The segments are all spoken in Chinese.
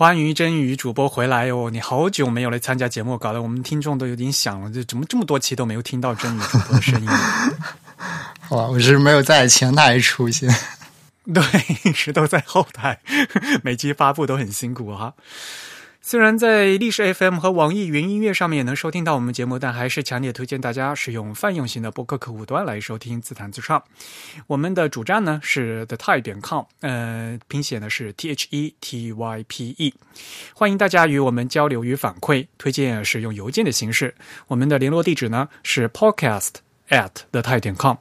欢迎真鱼主播回来哦！你好久没有来参加节目，搞得我们听众都有点想了，这怎么这么多期都没有听到真鱼主播的声音？好吧，我是没有在前台出现，对，一直都在后台，每期发布都很辛苦哈。虽然在历史 FM 和网易云音乐上面也能收听到我们节目，但还是强烈推荐大家使用泛用型的播客客户端来收听自弹自唱。我们的主站呢是 the type 点 com，呃，拼写呢是 t h e t y p e。欢迎大家与我们交流与反馈，推荐使用邮件的形式。我们的联络地址呢是 podcast at the type 点 com。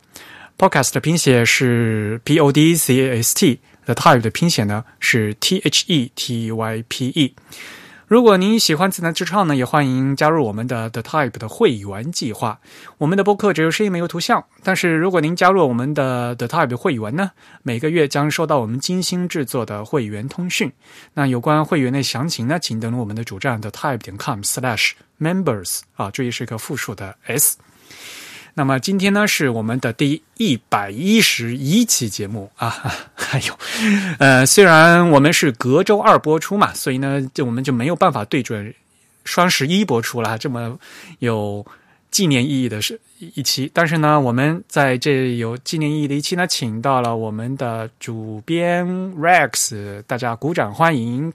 podcast 的拼写是 p o d c a s t，the type 的拼写呢是 t h e t y p e。如果您喜欢自弹自唱呢，也欢迎加入我们的 The Type 的会员计划。我们的播客只有声音没有图像，但是如果您加入我们的 The Type 会员呢，每个月将收到我们精心制作的会员通讯。那有关会员的详情呢，请登录我们的主站 The Type 点 com/slash/members 啊，注意是一个复数的 s。那么今天呢，是我们的第一百一十一期节目啊！还有，呃，虽然我们是隔周二播出嘛，所以呢，就我们就没有办法对准双十一播出了这么有纪念意义的是一期。但是呢，我们在这有纪念意义的一期呢，请到了我们的主编 Rex，大家鼓掌欢迎。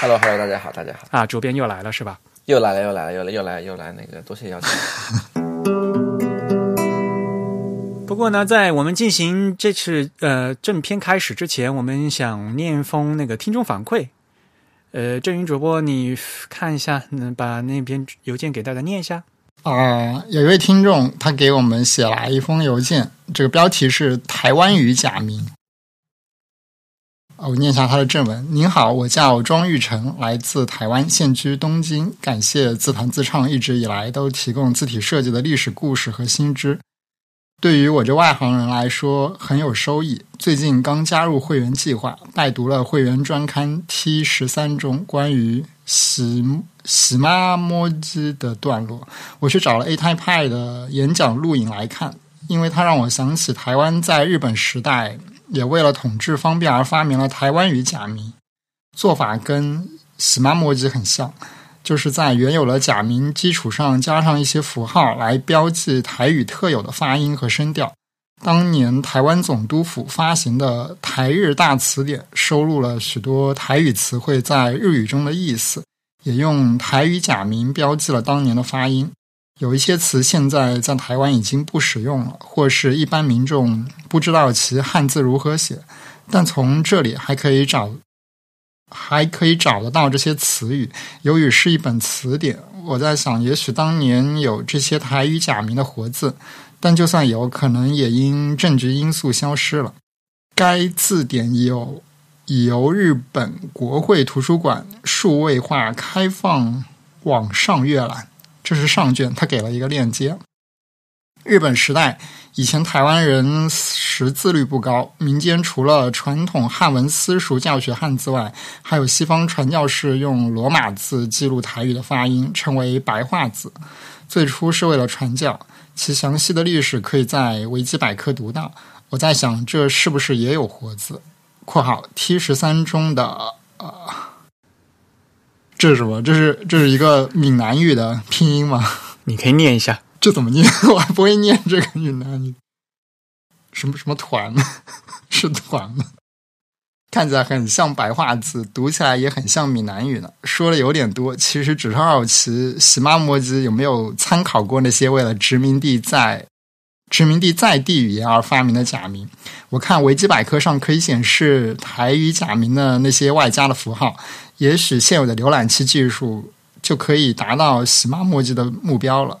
Hello，Hello，大家好，大家好啊！主编又来了是吧？又来了，又来了，又来，又来，又来，那个多谢邀请。不过呢，在我们进行这次呃正片开始之前，我们想念封那个听众反馈。呃，郑云主播，你看一下，能把那篇邮件给大家念一下。啊，有一位听众，他给我们写了一封邮件，这个标题是“台湾语假名”。我念一下他的正文。您好，我叫庄玉成，来自台湾，现居东京。感谢自弹自唱一直以来都提供字体设计的历史故事和新知，对于我这外行人来说很有收益。最近刚加入会员计划，拜读了会员专刊 T 十三中关于喜喜妈摸鸡的段落，我去找了 A Type 派的演讲录影来看，因为它让我想起台湾在日本时代。也为了统治方便而发明了台湾语假名，做法跟喜妈墨迹很像，就是在原有的假名基础上加上一些符号来标记台语特有的发音和声调。当年台湾总督府发行的《台日大词典》收录了许多台语词汇在日语中的意思，也用台语假名标记了当年的发音。有一些词现在在台湾已经不使用了，或是一般民众不知道其汉字如何写，但从这里还可以找，还可以找得到这些词语。由于是一本词典，我在想，也许当年有这些台语假名的活字，但就算有可能也因政治因素消失了。该字典有已由日本国会图书馆数位化开放网上阅览。这是上卷，他给了一个链接。日本时代以前，台湾人识字率不高，民间除了传统汉文私塾教学汉字外，还有西方传教士用罗马字记录台语的发音，称为白话字。最初是为了传教，其详细的历史可以在维基百科读到。我在想，这是不是也有活字？（括号 T 十三中的呃）这是什么？这是这是一个闽南语的拼音吗？你可以念一下，这怎么念？我还不会念这个闽南语。什么什么团？是团吗？看起来很像白话字，读起来也很像闽南语呢。说的有点多，其实只是好奇，喜妈摩吉有没有参考过那些为了殖民地在殖民地在地语言而发明的假名？我看维基百科上可以显示台语假名的那些外加的符号。也许现有的浏览器技术就可以达到喜马墨迹的目标了。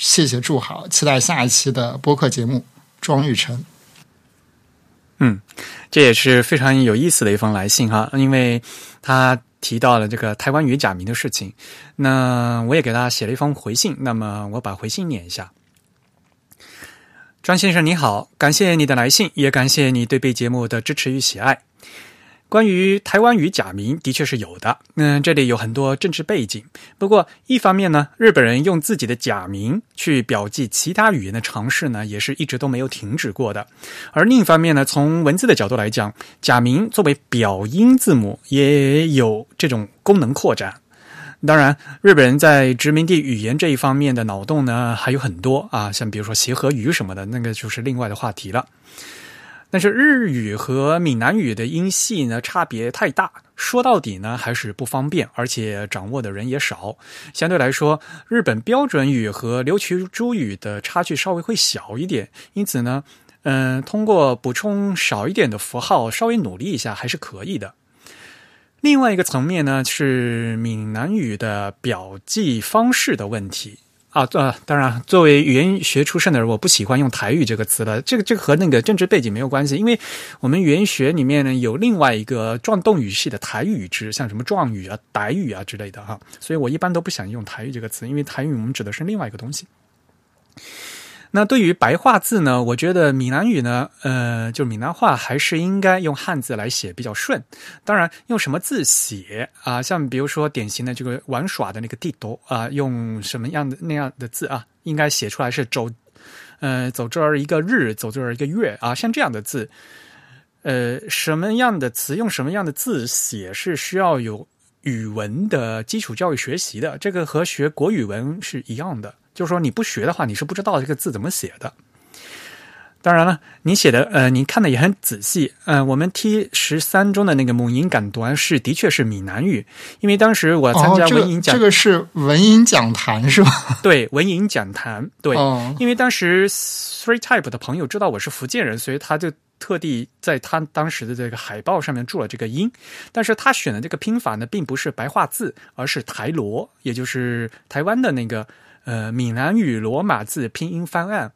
谢谢祝好，期待下一期的播客节目。庄玉成，嗯，这也是非常有意思的一封来信哈，因为他。提到了这个台湾语假名的事情，那我也给他写了一封回信，那么我把回信念一下。张先生你好，感谢你的来信，也感谢你对本节目的支持与喜爱。关于台湾语假名，的确是有的。嗯，这里有很多政治背景。不过，一方面呢，日本人用自己的假名去表记其他语言的尝试呢，也是一直都没有停止过的。而另一方面呢，从文字的角度来讲，假名作为表音字母，也有这种功能扩展。当然，日本人在殖民地语言这一方面的脑洞呢，还有很多啊，像比如说协和语什么的，那个就是另外的话题了。但是日语和闽南语的音系呢差别太大，说到底呢还是不方便，而且掌握的人也少。相对来说，日本标准语和琉球珠语的差距稍微会小一点。因此呢，嗯，通过补充少一点的符号，稍微努力一下还是可以的。另外一个层面呢是闽南语的表记方式的问题。啊，呃，当然，作为语言学出身的人，我不喜欢用台语这个词了。这个，这个和那个政治背景没有关系，因为我们语言学里面呢有另外一个状动语系的台语支，像什么状语啊、傣语啊之类的哈，所以我一般都不想用台语这个词，因为台语我们指的是另外一个东西。那对于白话字呢？我觉得闽南语呢，呃，就闽南话还是应该用汉字来写比较顺。当然，用什么字写啊？像比如说典型的这个玩耍的那个地多啊，用什么样的那样的字啊？应该写出来是走，呃，走这儿一个日，走这儿一个月啊，像这样的字，呃，什么样的词用什么样的字写是需要有语文的基础教育学习的。这个和学国语文是一样的。就是说，你不学的话，你是不知道这个字怎么写的。当然了，你写的呃，你看的也很仔细。嗯，我们 T 十三中的那个母音感端是的确是闽南语，因为当时我参加文音讲，这个是文音讲坛是吧？对，文音讲坛。对，因为当时 Three Type 的朋友知道我是福建人，所以他就特地在他当时的这个海报上面注了这个音。但是他选的这个拼法呢，并不是白话字，而是台罗，也就是台湾的那个。呃，闽南语罗马字拼音方案。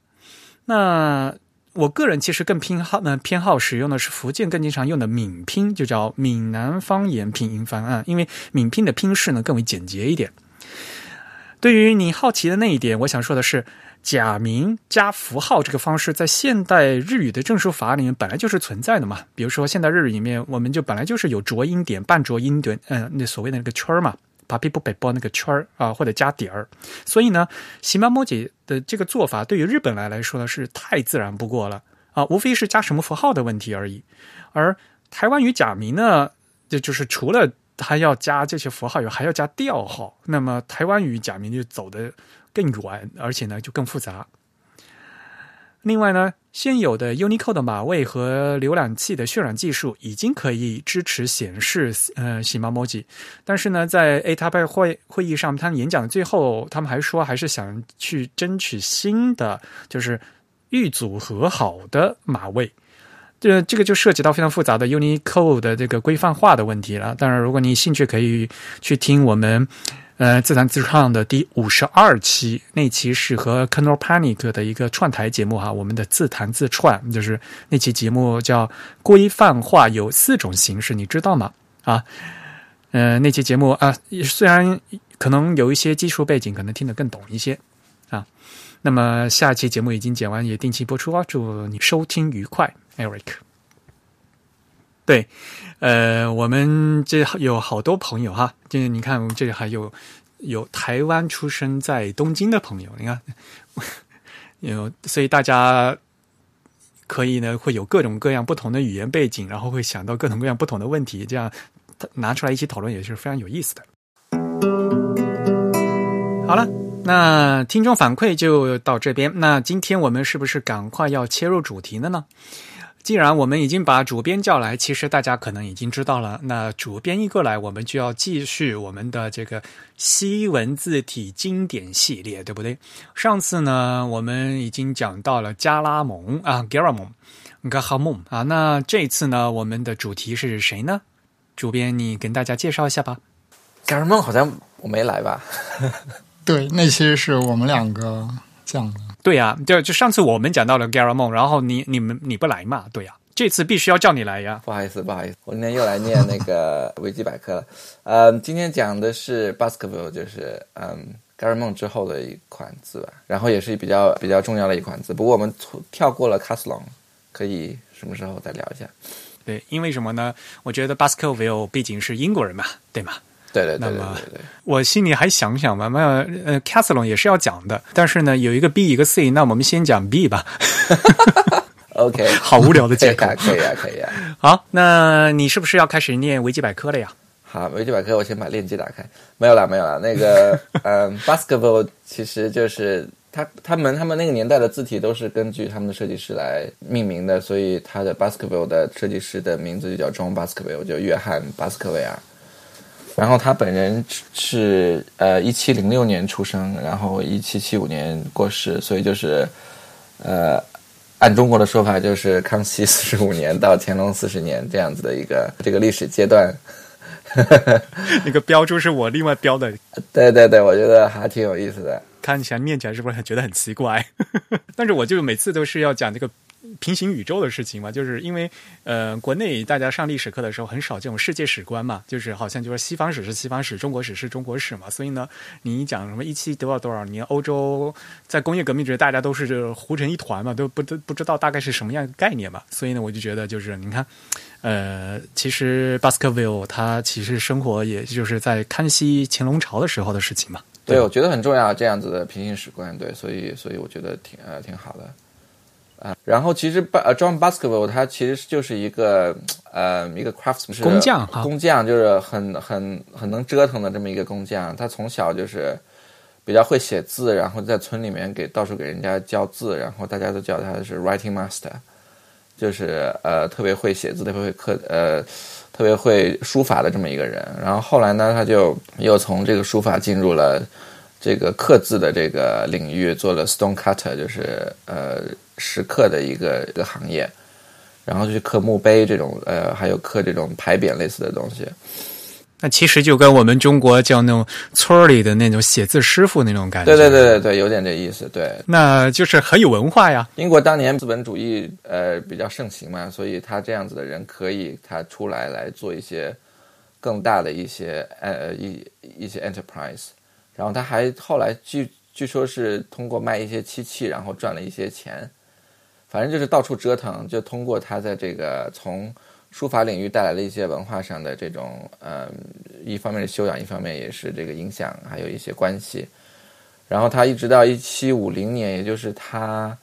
那我个人其实更偏好呢，偏好使用的是福建更经常用的闽拼，就叫闽南方言拼音方案，因为闽拼的拼式呢更为简洁一点。对于你好奇的那一点，我想说的是，假名加符号这个方式在现代日语的正书法里面本来就是存在的嘛。比如说现代日语里面，我们就本来就是有浊音点、半浊音点，嗯，那所谓的那个圈儿嘛。把皮布北包那个圈儿啊，或者加底儿，所以呢，喜马摩姐的这个做法对于日本来来说呢是太自然不过了啊，无非是加什么符号的问题而已。而台湾语假名呢，这就是除了它要加这些符号，以外，还要加调号，那么台湾语假名就走得更远，而且呢就更复杂。另外呢，现有的 Unicode 的码位和浏览器的渲染技术已经可以支持显示呃喜猫 emoji，但是呢，在 a t a p 会会议上，他们演讲的最后，他们还说还是想去争取新的，就是预组合好的码位。这这个就涉及到非常复杂的 Unicode 的这个规范化的问题了。当然，如果你兴趣，可以去听我们。呃，自弹自唱的第五十二期，那期是和 k e n o Panic 的一个串台节目哈。我们的自弹自串，就是那期节目叫“规范化有四种形式”，你知道吗？啊，呃，那期节目啊，虽然可能有一些基础背景，可能听得更懂一些啊。那么下期节目已经剪完，也定期播出啊。祝你收听愉快，Eric。对，呃，我们这有好多朋友哈，就是你看，我们这里还有有台湾出生在东京的朋友，你看，有，所以大家可以呢，会有各种各样不同的语言背景，然后会想到各种各样不同的问题，这样拿出来一起讨论也是非常有意思的。好了，那听众反馈就到这边，那今天我们是不是赶快要切入主题了呢？既然我们已经把主编叫来，其实大家可能已经知道了。那主编一过来，我们就要继续我们的这个西文字体经典系列，对不对？上次呢，我们已经讲到了加拉蒙啊，Garamon，加哈蒙啊。那这次呢，我们的主题是谁呢？主编，你跟大家介绍一下吧。g a r a m o n 好像我没来吧？对，那些是我们两个讲的。对呀，就就上次我们讲到了 Garamon，然后你你们你不来嘛？对呀，这次必须要叫你来呀。不好意思，不好意思，我今天又来念那个 维基百科了。呃，今天讲的是 Baskerville，就是嗯，盖尔梦之后的一款字吧，然后也是比较比较重要的一款字。不过我们跳过了 Castlon，可以什么时候再聊一下？对，因为什么呢？我觉得 Baskerville 毕竟是英国人嘛，对吗？对对对那么对。我心里还想想吧，那呃 c a s t l n 也是要讲的，但是呢，有一个 B 一个 C，那我们先讲 B 吧。OK，好无聊的借口 可以啊，可以啊，可以啊。好，那你是不是要开始念维基百科了呀？好，维基百科我先把链接打开。没有了，没有了。那个，嗯，Baskerville 其实就是他他们他们那个年代的字体都是根据他们的设计师来命名的，所以他的 Baskerville 的设计师的名字就叫 John Basketball，就约翰巴斯克维尔。然后他本人是呃一七零六年出生，然后一七七五年过世，所以就是呃按中国的说法就是康熙四十五年到乾隆四十年这样子的一个这个历史阶段。那个标注是我另外标的，对对对，我觉得还挺有意思的。看起来念起来是不是很觉得很奇怪？但是我就每次都是要讲这个平行宇宙的事情嘛，就是因为呃，国内大家上历史课的时候很少这种世界史观嘛，就是好像就是西方史是西方史，中国史是中国史嘛，所以呢，你讲什么一七多少多少年，欧洲在工业革命之前大家都是糊成一团嘛，都不都不知道大概是什么样的概念嘛，所以呢，我就觉得就是你看。呃，其实 Baskerville 他其实生活也就是在康熙、乾隆朝的时候的事情嘛。对，我觉得很重要，这样子的平行史观，对，所以所以我觉得挺呃挺好的。啊，然后其实巴呃 John Baskerville 他其实就是一个呃一个 craftsman 工匠哈工匠就是很很很能折腾的这么一个工匠。他从小就是比较会写字，然后在村里面给到处给人家教字，然后大家都叫他是 writing master，就是呃特别会写字，特别会刻呃特别会书法的这么一个人。然后后来呢，他就又从这个书法进入了这个刻字的这个领域，做了 stone cutter，就是呃石刻的一个一个行业。然后就去刻墓碑这种，呃，还有刻这种牌匾类似的东西。那其实就跟我们中国叫那种村儿里的那种写字师傅那种感觉。对对对对对，有点这意思。对，那就是很有文化呀。英国当年资本主义呃比较盛行嘛，所以他这样子的人可以他出来来做一些更大的一些呃一一些 enterprise，然后他还后来据据说是通过卖一些漆器，然后赚了一些钱，反正就是到处折腾，就通过他在这个从书法领域带来了一些文化上的这种呃一方面是修养，一方面也是这个影响，还有一些关系。然后他一直到一七五零年，也就是他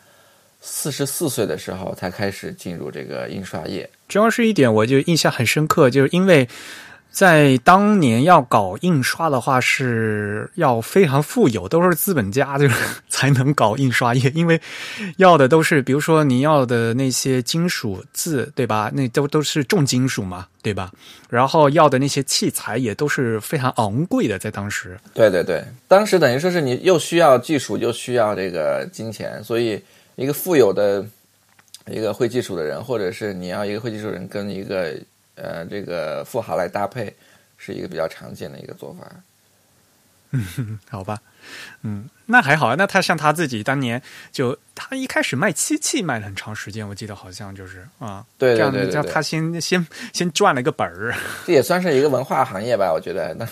四十四岁的时候，才开始进入这个印刷业。主要是一点，我就印象很深刻，就是因为在当年要搞印刷的话，是要非常富有，都是资本家就才能搞印刷业，因为要的都是，比如说你要的那些金属字，对吧？那都都是重金属嘛，对吧？然后要的那些器材也都是非常昂贵的，在当时。对对对，当时等于说是你又需要技术，又需要这个金钱，所以一个富有的一个会技术的人，或者是你要一个会技术人跟一个呃这个富豪来搭配，是一个比较常见的一个做法。嗯 好吧，嗯，那还好啊。那他像他自己当年就他一开始卖漆器卖了很长时间，我记得好像就是啊，对这样对对对对这样他先先先赚了个本儿，这也算是一个文化行业吧，我觉得。那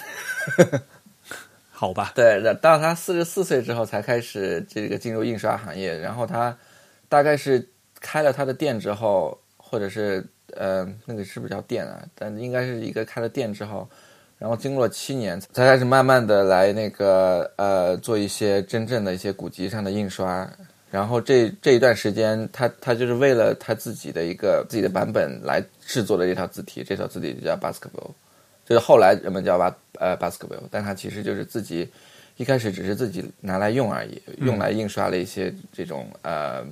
好吧？对，到他四十四岁之后才开始这个进入印刷行业，然后他大概是开了他的店之后，或者是呃那个是不是叫店啊？但应该是一个开了店之后，然后经过了七年，才开始慢慢的来那个呃做一些真正的一些古籍上的印刷。然后这这一段时间，他他就是为了他自己的一个自己的版本来制作的这套字体，这套字体就叫 Baskerville。就是后来人们叫巴呃 Baskerville，但它其实就是自己一开始只是自己拿来用而已，用来印刷了一些这种呃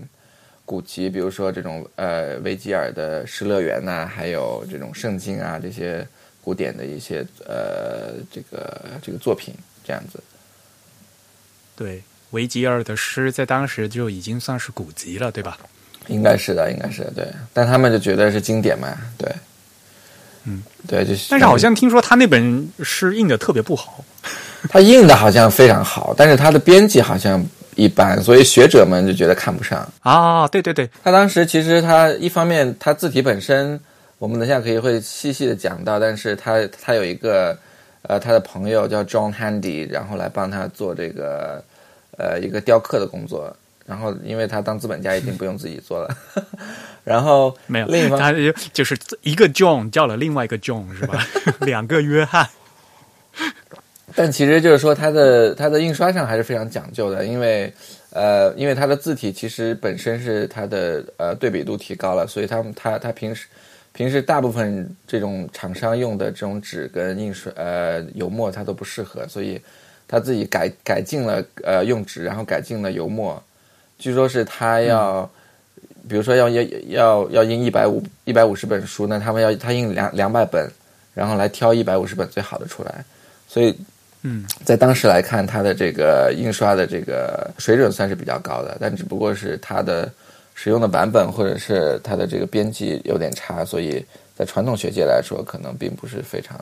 古籍，比如说这种呃维吉尔的《失乐园》呐，还有这种圣经啊这些古典的一些呃这个这个作品这样子。对，维吉尔的诗在当时就已经算是古籍了，对吧？应该是的，应该是的，对。但他们就觉得是经典嘛，对，嗯，对，就是。但是好像听说他那本诗印的特别不好，他印的好像非常好，但是他的编辑好像一般，所以学者们就觉得看不上。啊，对对对，他当时其实他一方面他字体本身，我们等下可以会细细的讲到，但是他他有一个呃他的朋友叫 John Handy，然后来帮他做这个呃一个雕刻的工作。然后因为他当资本家已经不用自己做了，然后没有另一方他就就是一个 John 叫了另外一个 John 是吧？两个约翰。但其实就是说，它的它的印刷上还是非常讲究的，因为呃，因为它的字体其实本身是它的呃对比度提高了，所以他们它它平时平时大部分这种厂商用的这种纸跟印刷呃油墨它都不适合，所以他自己改改进了呃用纸，然后改进了油墨，据说是他要。比如说要要要要印一百五一百五十本书，那他们要他印两两百本，然后来挑一百五十本最好的出来，所以嗯，在当时来看，它的这个印刷的这个水准算是比较高的，但只不过是它的使用的版本或者是它的这个编辑有点差，所以在传统学界来说，可能并不是非常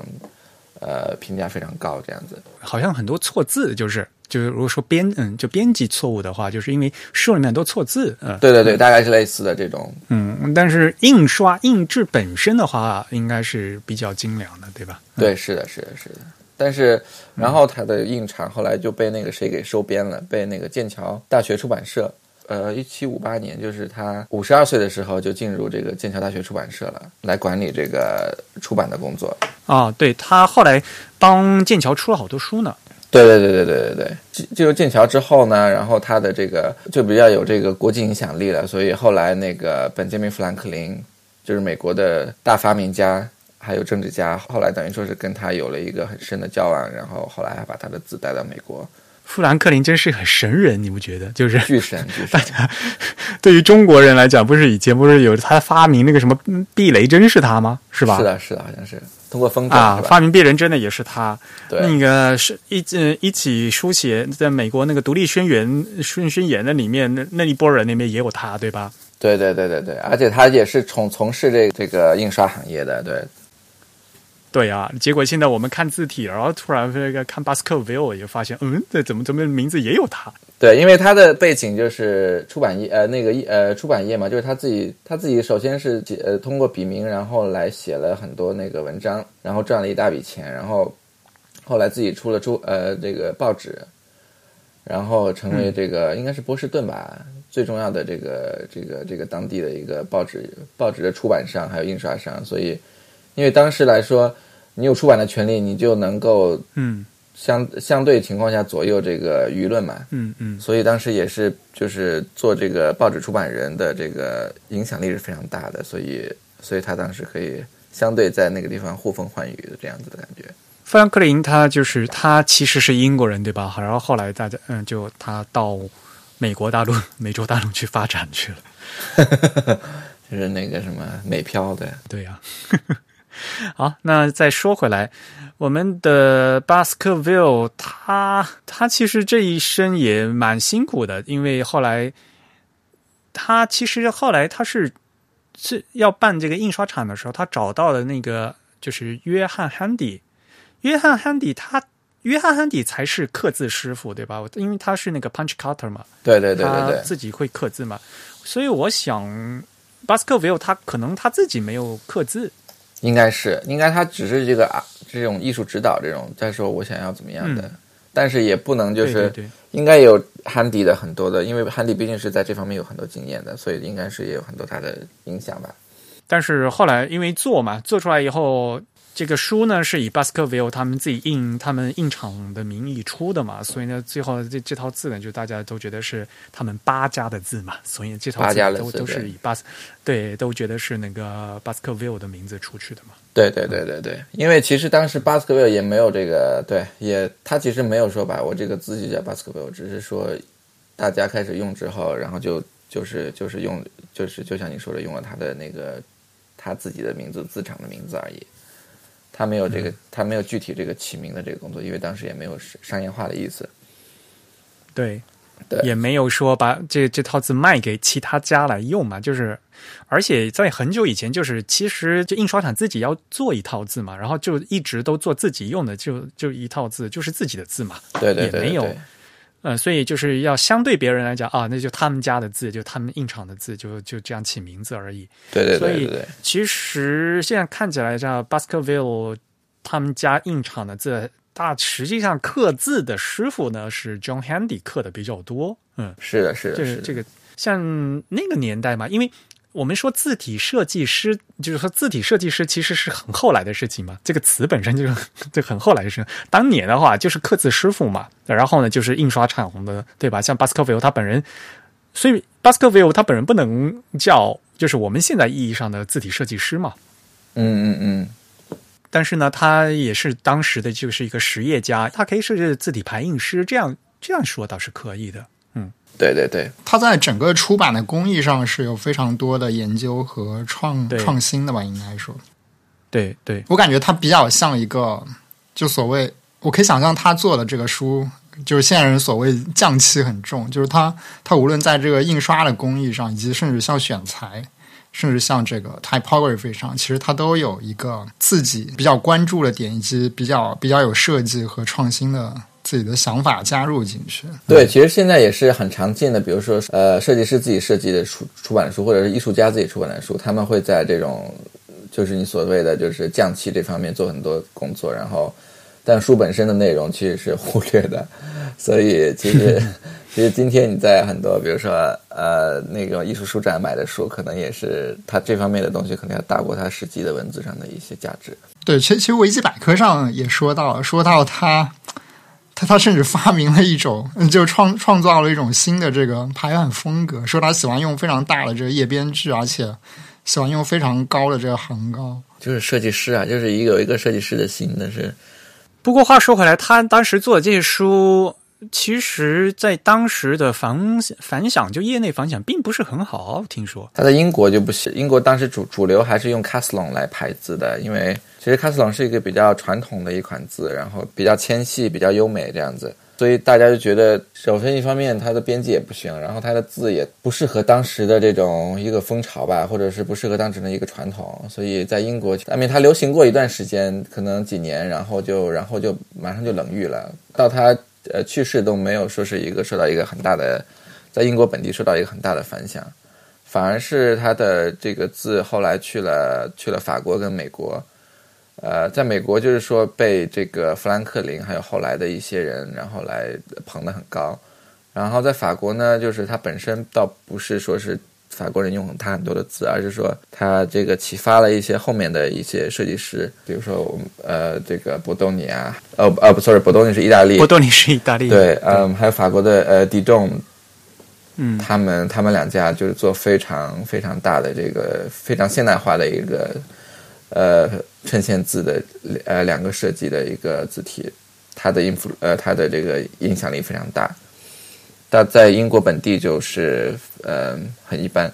呃评价非常高这样子。好像很多错字，就是就是如果说编嗯就编辑错误的话，就是因为书里面很多错字，嗯，对对对，大概是类似的这种。嗯，但是印刷印制本身的话，应该是比较精良的，对吧？对，是的，是的，是的。但是，然后他的印厂后来就被那个谁给收编了，被那个剑桥大学出版社。呃，一七五八年，就是他五十二岁的时候就进入这个剑桥大学出版社了，来管理这个出版的工作。啊，对他后来帮剑桥出了好多书呢。对对对对对对对，进进入剑桥之后呢，然后他的这个就比较有这个国际影响力了，所以后来那个本杰明·富兰克林，就是美国的大发明家。还有政治家，后来等于说是跟他有了一个很深的交往，然后后来还把他的字带到美国。富兰克林真是很神人，你不觉得？就是巨神，巨神。大家对于中国人来讲，不是以前不是有他发明那个什么避雷针是他吗？是吧？是的，是的，好像是通过风筝啊，发明避雷针的也是他。对，那个是一呃一起书写在美国那个独立宣言宣宣言的里面，那那一波人里面也有他，对吧？对对对对对，而且他也是从从事这这个印刷行业的，对。对啊，结果现在我们看字体，然后突然那个看巴斯克维尔，也发现，嗯，这怎么怎么名字也有他？对，因为他的背景就是出版业，呃，那个呃出版业嘛，就是他自己他自己首先是呃通过笔名，然后来写了很多那个文章，然后赚了一大笔钱，然后后来自己出了出呃这个报纸，然后成为这个应该是波士顿吧最重要的这个这个这个当地的一个报纸报纸的出版商还有印刷商，所以。因为当时来说，你有出版的权利，你就能够嗯相相对情况下左右这个舆论嘛，嗯嗯，所以当时也是就是做这个报纸出版人的这个影响力是非常大的，所以所以他当时可以相对在那个地方呼风唤雨的这样子的感觉。富兰克林他就是他其实是英国人对吧？然后后来大家嗯就他到美国大陆、美洲大陆去发展去了，就是那个什么美漂的，对呀。好，那再说回来，我们的巴斯克维尔，他他其实这一生也蛮辛苦的，因为后来他其实后来他是是要办这个印刷厂的时候，他找到了那个就是约翰汉迪，约翰汉迪他约翰汉迪才是刻字师傅对吧？因为他是那个 punch cutter 嘛，对对对对对，自己会刻字嘛，所以我想巴斯克维尔他可能他自己没有刻字。应该是，应该他只是这个啊，这种艺术指导这种再说，我想要怎么样的，但是也不能就是应该有汉迪的很多的，因为汉迪毕竟是在这方面有很多经验的，所以应该是也有很多他的影响吧。但是后来因为做嘛，做出来以后。这个书呢是以巴斯克维尔他们自己印他们印厂的名义出的嘛，所以呢，最后这这套字呢，就大家都觉得是他们八家的字嘛，所以这套字都都是以巴斯对都觉得是那个巴斯克维尔的名字出去的嘛。对对对对对，因为其实当时巴斯克维尔也没有这个对，也他其实没有说把我这个字就叫巴斯克维尔，只是说大家开始用之后，然后就就是就是用就是就像你说的，用了他的那个他自己的名字字厂的名字而已。他没有这个，他没有具体这个起名的这个工作，因为当时也没有商业化的意思。对，对，也没有说把这这套字卖给其他家来用嘛。就是，而且在很久以前，就是其实就印刷厂自己要做一套字嘛，然后就一直都做自己用的，就就一套字，就是自己的字嘛。对对对，也没有呃，所以就是要相对别人来讲啊，那就他们家的字，就他们印厂的字，就就这样起名字而已。对对对对对所以，其实现在看起来，像 Baskerville 他们家印厂的字，大实际上刻字的师傅呢是 John Handy 刻的比较多。嗯，是的，是的就是这个像那个年代嘛，因为我们说字体设计师，就是说字体设计师其实是很后来的事情嘛。这个词本身就是这很后来的事情。当年的话就是刻字师傅嘛，然后呢就是印刷厂的，对吧？像 Baskerville 他本人，所以 Baskerville 他本人不能叫就是我们现在意义上的字体设计师嘛。嗯嗯嗯，但是呢，他也是当时的就是一个实业家，他可以是字体排印师，这样这样说倒是可以的。对对对，他在整个出版的工艺上是有非常多的研究和创创新的吧，应该说。对对，我感觉他比较像一个，就所谓，我可以想象他做的这个书，就是现在人所谓匠气很重，就是他他无论在这个印刷的工艺上，以及甚至像选材，甚至像这个 typography 上，其实他都有一个自己比较关注的点，以及比较比较有设计和创新的自己的想法加入进去。对，其实现在也是很常见的，比如说呃，设计师自己设计的出出版的书，或者是艺术家自己出版的书，他们会在这种就是你所谓的就是匠气这方面做很多工作，然后但书本身的内容其实是忽略的，所以其实 其实今天你在很多比如说呃那个艺术书展买的书，可能也是它这方面的东西可能要大过它实际的文字上的一些价值。对，其实其实维基百科上也说到了，说到他，他他甚至发明了一种，嗯就创创造了一种新的这个排版风格，说他喜欢用非常大的这个页边距，而且喜欢用非常高的这个行高。就是设计师啊，就是一个有一个设计师的心，但是不过话说回来，他当时做的这些书，其实在当时的反反响，就业内反响并不是很好。听说，他在英国就不行，英国当时主主流还是用 Caslon 来排字的，因为其实卡斯隆是一个比较传统的一款字，然后比较纤细、比较优美这样子，所以大家就觉得，首先一方面它的编辑也不行，然后它的字也不适合当时的这种一个风潮吧，或者是不适合当时的一个传统，所以在英国，I mean 它流行过一段时间，可能几年，然后就然后就马上就冷遇了，到它呃去世都没有说是一个受到一个很大的，在英国本地受到一个很大的反响。反而是他的这个字后来去了去了法国跟美国，呃，在美国就是说被这个富兰克林还有后来的一些人，然后来捧得很高，然后在法国呢，就是他本身倒不是说是法国人用他很多的字，而是说他这个启发了一些后面的一些设计师，比如说我们呃这个博多尼啊，呃呃不，sorry，博多尼是意大利，博多尼是意大利。对，嗯，还有法国的呃迪仲，嗯。他们他们两家就是做非常非常大的这个非常现代化的一个呃衬线字的呃两个设计的一个字体，它的音符呃它的这个影响力非常大，但在英国本地就是呃很一般。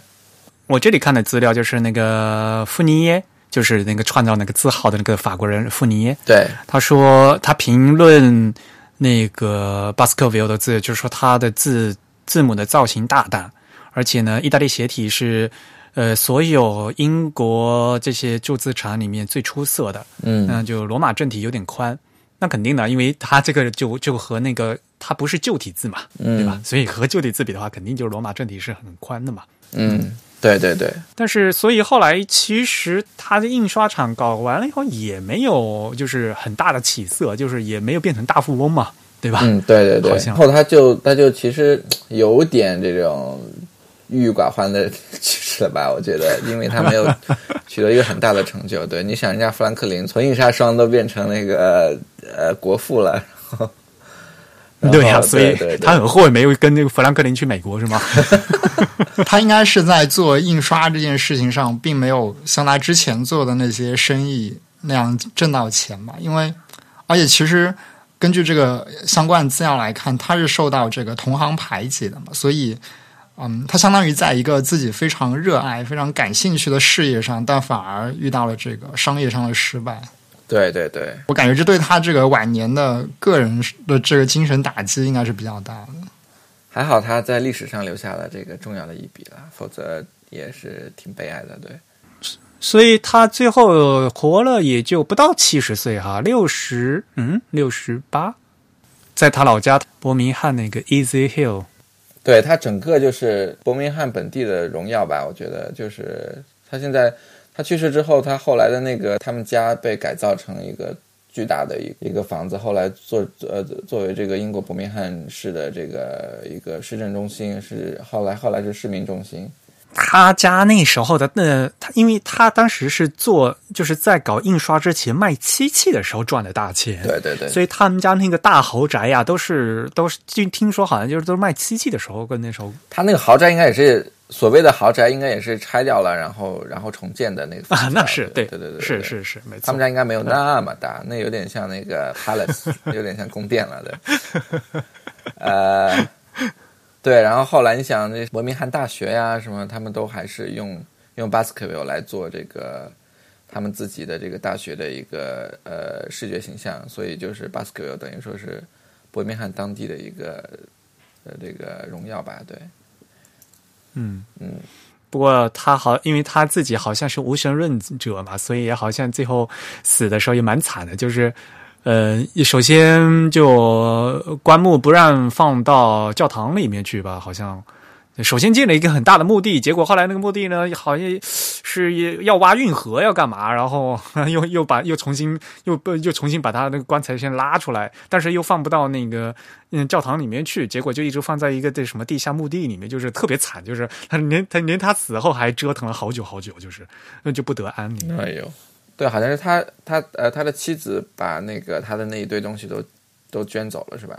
我这里看的资料就是那个富尼耶，就是那个创造那个字号的那个法国人富尼耶，对，他说他评论那个巴斯克维尔的字，就是说他的字字母的造型大胆，而且呢，意大利斜体是呃所有英国这些旧字厂里面最出色的。嗯那就罗马正体有点宽，那肯定的，因为它这个就就和那个它不是旧体字嘛，嗯对吧？所以和旧体字比的话，肯定就是罗马正体是很宽的嘛。嗯，对对对，但是，所以后来其实它的印刷厂搞完了以后，也没有就是很大的起色，就是也没有变成大富翁嘛，对吧？嗯，对对对，然后他就他就其实有点这种郁郁寡欢的去世了吧？我觉得，因为他没有 取得一个很大的成就。对，你想人家富兰克林从印刷商都变成那个呃国父了，然后对呀、所以他很后悔没有跟那个富兰克林去美国，是吗？他应该是在做印刷这件事情上，并没有像他之前做的那些生意那样挣到钱吧？因为，而且其实根据这个相关资料来看，他是受到这个同行排挤的嘛，所以，嗯，他相当于在一个自己非常热爱、非常感兴趣的事业上，但反而遇到了这个商业上的失败。对对对，我感觉这对他这个晚年的个人的这个精神打击应该是比较大的。还好他在历史上留下了这个重要的一笔了，否则也是挺悲哀的。对，所以他最后活了也就不到七十岁哈，六十嗯六十八，在他老家伯明翰那个 Easy Hill。对他整个就是伯明翰本地的荣耀吧，我觉得就是他现在他去世之后，他后来的那个他们家被改造成一个巨大的一一个房子，后来作呃作为这个英国伯明翰市的这个一个市政中心，是后来后来是市民中心。他家那时候的那他，因为他当时是做就是在搞印刷之前卖漆器的时候赚的大钱，对对对，所以他们家那个大豪宅呀，都是都是就听说好像就是都是卖漆器的时候跟那时候，他那个豪宅应该也是所谓的豪宅，应该也是拆掉了，然后然后重建的那个啊，那是对对对对，是是是没错，他们家应该没有那么大，那有点像那个 palace，有点像宫殿了的，呃。对，然后后来你想，那伯明翰大学呀，什么，他们都还是用用 Baskerville 来做这个他们自己的这个大学的一个呃视觉形象，所以就是 Baskerville 等于说是伯明翰当地的一个呃这个荣耀吧，对，嗯嗯，不过他好，因为他自己好像是无神论者嘛，所以也好像最后死的时候也蛮惨的，就是。呃，首先就棺木不让放到教堂里面去吧，好像首先建了一个很大的墓地，结果后来那个墓地呢，好像是要挖运河要干嘛，然后又又把又重新又又重新把他那个棺材先拉出来，但是又放不到那个嗯教堂里面去，结果就一直放在一个这什么地下墓地里面，就是特别惨，就是他连他连他死后还折腾了好久好久，就是那就不得安宁。哎呦。对，好像是他，他呃，他的妻子把那个他的那一堆东西都都捐走了，是吧？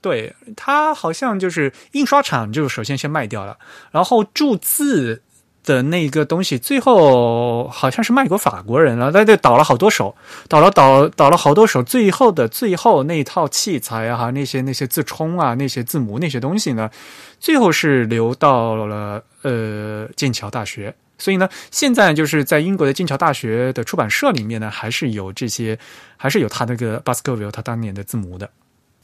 对他好像就是印刷厂，就首先先卖掉了，然后铸字的那个东西，最后好像是卖给法国人了，那就倒了好多手，倒了倒倒了好多手，最后的最后那套器材啊，那些那些字冲啊，那些字母那些东西呢，最后是流到了呃剑桥大学。所以呢，现在就是在英国的剑桥大学的出版社里面呢，还是有这些，还是有他那个 Baskerville 他当年的字母的。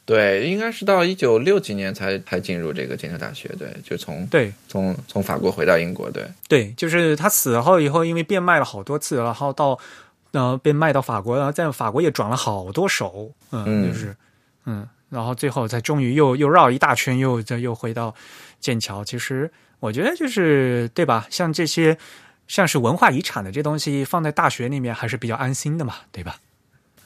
对，应该是到一九六几年才才进入这个剑桥大学。对，就从对从从法国回到英国。对对，就是他死后以后，因为变卖了好多次，然后到呃被卖到法国，然后在法国也转了好多手。嗯，就是嗯，然后最后才终于又又绕一大圈，又再又回到剑桥。其实。我觉得就是对吧？像这些像是文化遗产的这东西，放在大学里面还是比较安心的嘛，对吧？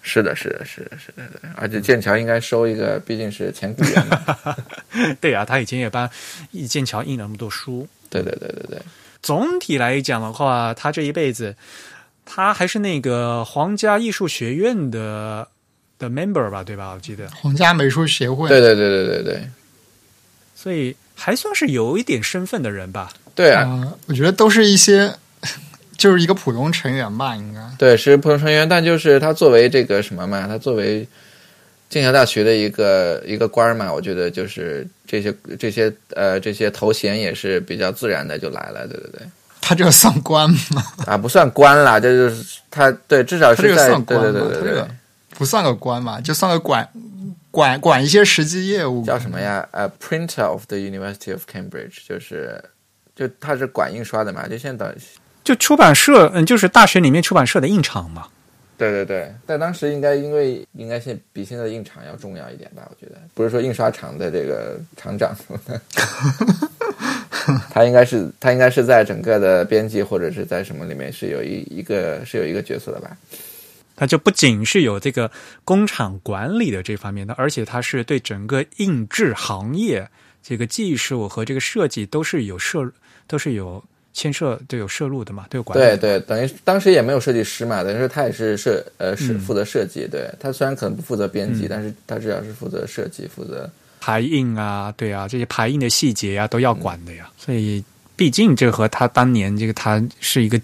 是的，是的，是的，是的，对。而且剑桥应该收一个，毕竟是前雇员嘛。对啊，他以前也帮剑桥印了那么多书。对对对对对。总体来讲的话，他这一辈子，他还是那个皇家艺术学院的的 member 吧，对吧？我记得皇家美术协会。对对对对对对。所以。还算是有一点身份的人吧。对啊，我觉得都是一些，就是一个普通成员吧，应该。对，是普通成员，但就是他作为这个什么嘛，他作为剑桥大学的一个一个官儿嘛，我觉得就是这些这些呃这些头衔也是比较自然的就来了，对对对。他这个算官吗？啊，不算官啦，这就是他对，至少是在对对对对对，不算个官嘛，就算个管。管管一些实际业务叫什么呀？呃，Printer of the University of Cambridge，就是就他是管印刷的嘛，就现在就出版社，嗯，就是大学里面出版社的印厂嘛。对对对，但当时应该因为应该现比现在的印厂要重要一点吧？我觉得不是说印刷厂的这个厂长，他应该是他应该是在整个的编辑或者是在什么里面是有一一个是有一个角色的吧？它就不仅是有这个工厂管理的这方面的，而且它是对整个印制行业这个技术和这个设计都是有涉，都是有牵涉，都有涉入的嘛，都有管理。对对，等于当时也没有设计师嘛，等于说他也是设呃是负责设计。对他虽然可能不负责编辑，但是他至少是负责设计，负责排印啊，对啊，这些排印的细节呀都要管的呀。所以毕竟这和他当年这个他是一个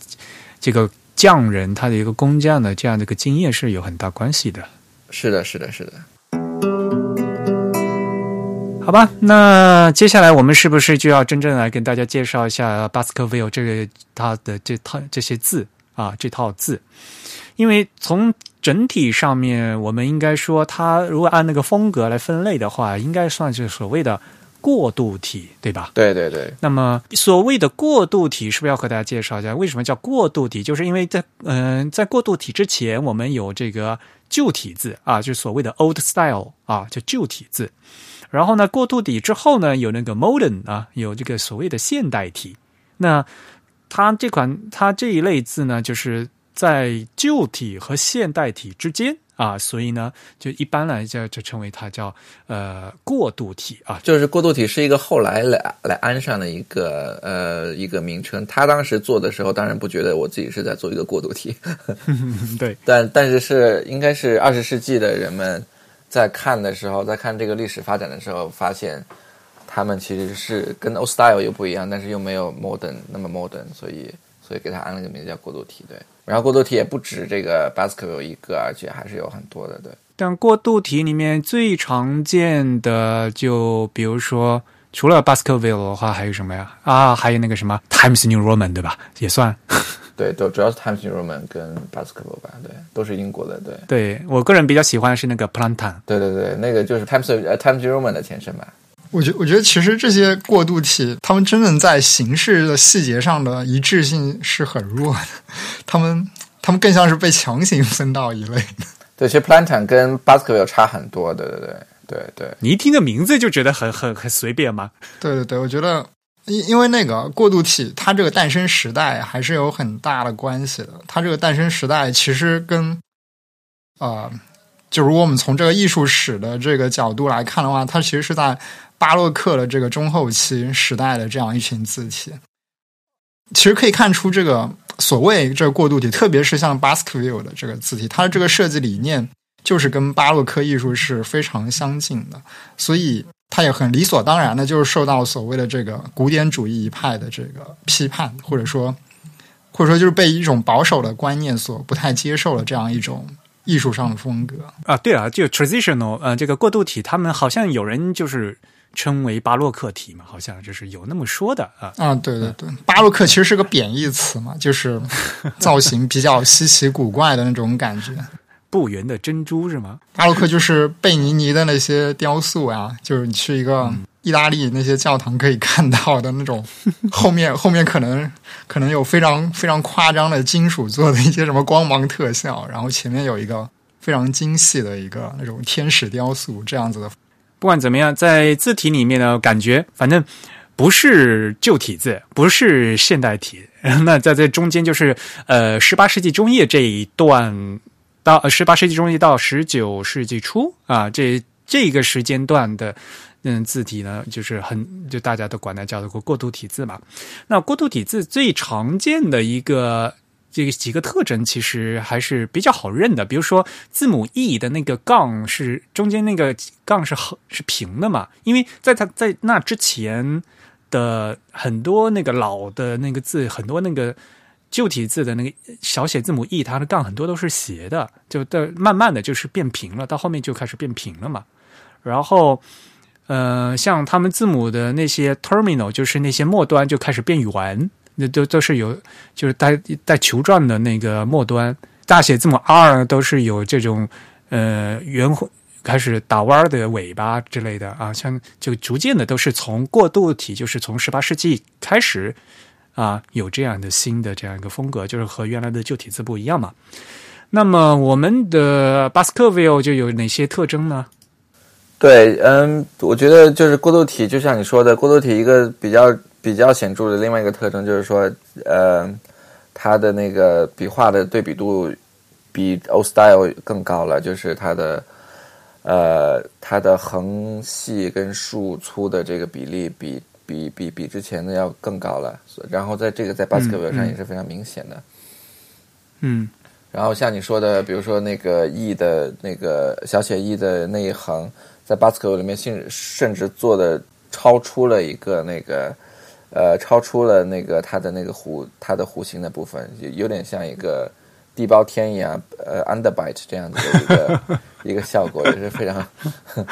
这个。匠人他的一个工匠的这样的一个经验是有很大关系的。是的，是的，是的。好吧，那接下来我们是不是就要真正来跟大家介绍一下 Baskerville 这个它的这套这些字啊，这套字？因为从整体上面，我们应该说，它如果按那个风格来分类的话，应该算是所谓的过渡体，对吧？对对对，那么所谓的过渡体，是不是要和大家介绍一下？为什么叫过渡体？就是因为在嗯、在过渡体之前，我们有这个旧体字啊，就是所谓的 old style 啊，就旧体字。然后呢，过渡体之后呢，有那个 modern 啊，有这个所谓的现代体。那它这款它这一类字呢，就是在旧体和现代体之间啊，所以呢，就一般来讲就称为它叫呃过渡体啊。就是过渡体是一个后来来来安上的一个呃一个名称。他当时做的时候，当然不觉得我自己是在做一个过渡体，对，但但是是应该是二十世纪的人们在看的时候，在看这个历史发展的时候，发现他们其实是跟 old style 又不一样，但是又没有 modern 那么 modern，所以所以给他安了个名字叫过渡体。对，然后过渡体也不止这个 Baskerville 一个，而且还是有很多的。对，但过渡体里面最常见的，就比如说，除了 Baskerville 的话，还有什么呀？啊，还有那个什么 Times New Roman，对吧？也算。对，都主要是 Times New Roman 跟 Baskerville 吧，对，都是英国的。对，对我个人比较喜欢的是那个 Plantan。对对对，那个就是 Times 呃 Times New Roman 的前身吧。我觉我觉得其实这些过渡体，他们真正在形式的细节上的一致性是很弱的，他们他们更像是被强行分到一类的。对，其实 Plantan 跟 Baskerville 差很多。对对对对对。你一听这名字就觉得很很很随便吗？对对对，我觉得因因为那个过渡体，它这个诞生时代还是有很大的关系的。它这个诞生时代其实跟啊、呃就如果我们从这个艺术史的这个角度来看的话，它其实是在巴洛克的这个中后期时代的这样一群字体。其实可以看出，这个所谓这个过渡体，特别是像 Baskerville 的这个字体，它的这个设计理念就是跟巴洛克艺术是非常相近的，所以它也很理所当然的，就是受到所谓的这个古典主义一派的这个批判，或者说，或者说就是被一种保守的观念所不太接受的这样一种艺术上的风格。啊，对啊，就 transitional，呃，这个过渡体，他们好像有人就是称为巴洛克体嘛，好像就是有那么说的啊。啊，对对对，巴洛克其实是个贬义词嘛，就是造型比较稀奇古怪的那种感觉。不圆的珍珠是吗？巴洛克就是贝尼尼的那些雕塑啊，就是你去一个嗯意大利那些教堂可以看到的那种，后面后面可能可能有非常非常夸张的金属做的一些什么光芒特效，然后前面有一个非常精细的一个那种天使雕塑这样子的。不管怎么样，在字体里面呢，感觉反正不是旧体字，不是现代体。那在这中间，就是呃，十八世纪中叶这一段到十八世纪中叶到十九世纪初啊，这这个时间段的嗯字体呢，就是很就大家都管它叫做过过渡体字嘛。那过渡体字最常见的一个。这个几个特征其实还是比较好认的，比如说字母 e 的那个杠是中间那个杠是横是平的嘛，因为在它在那之前的很多那个老的那个字，很多那个旧体字的那个小写字母 e，它的杠很多都是斜的，就的慢慢的就是变平了，到后面就开始变平了嘛。然后，呃，像他们字母的那些 terminal，就是那些末端就开始变圆，那都都是有，就是带带球状的那个末端，大写字母 R 都是有这种呃圆开始打弯的尾巴之类的啊，像就逐渐的都是从过渡体，就是从十八世纪开始啊，有这样的新的这样一个风格，就是和原来的旧体字不一样嘛。那么我们的 Baskerville 就有哪些特征呢？对，嗯，我觉得就是过渡体，就像你说的，过渡体一个比较比较显著的另外一个特征就是说，呃，它的那个笔画的对比度比 Old Style 更高了，就是它的呃它的横细跟竖粗的这个比例比比比比之前的要更高了，然后在这个在 Baskerville 上也是非常明显的。嗯然后像你说的，比如说那个 E 的那个小写 E 的那一横，在 Baskerville 里面甚甚至做的超出了一个那个呃，超出了那个它的那个弧它的弧形的部分，有有点像一个地包天一样，呃，underbite 这样子的一个 一个效果，也是非常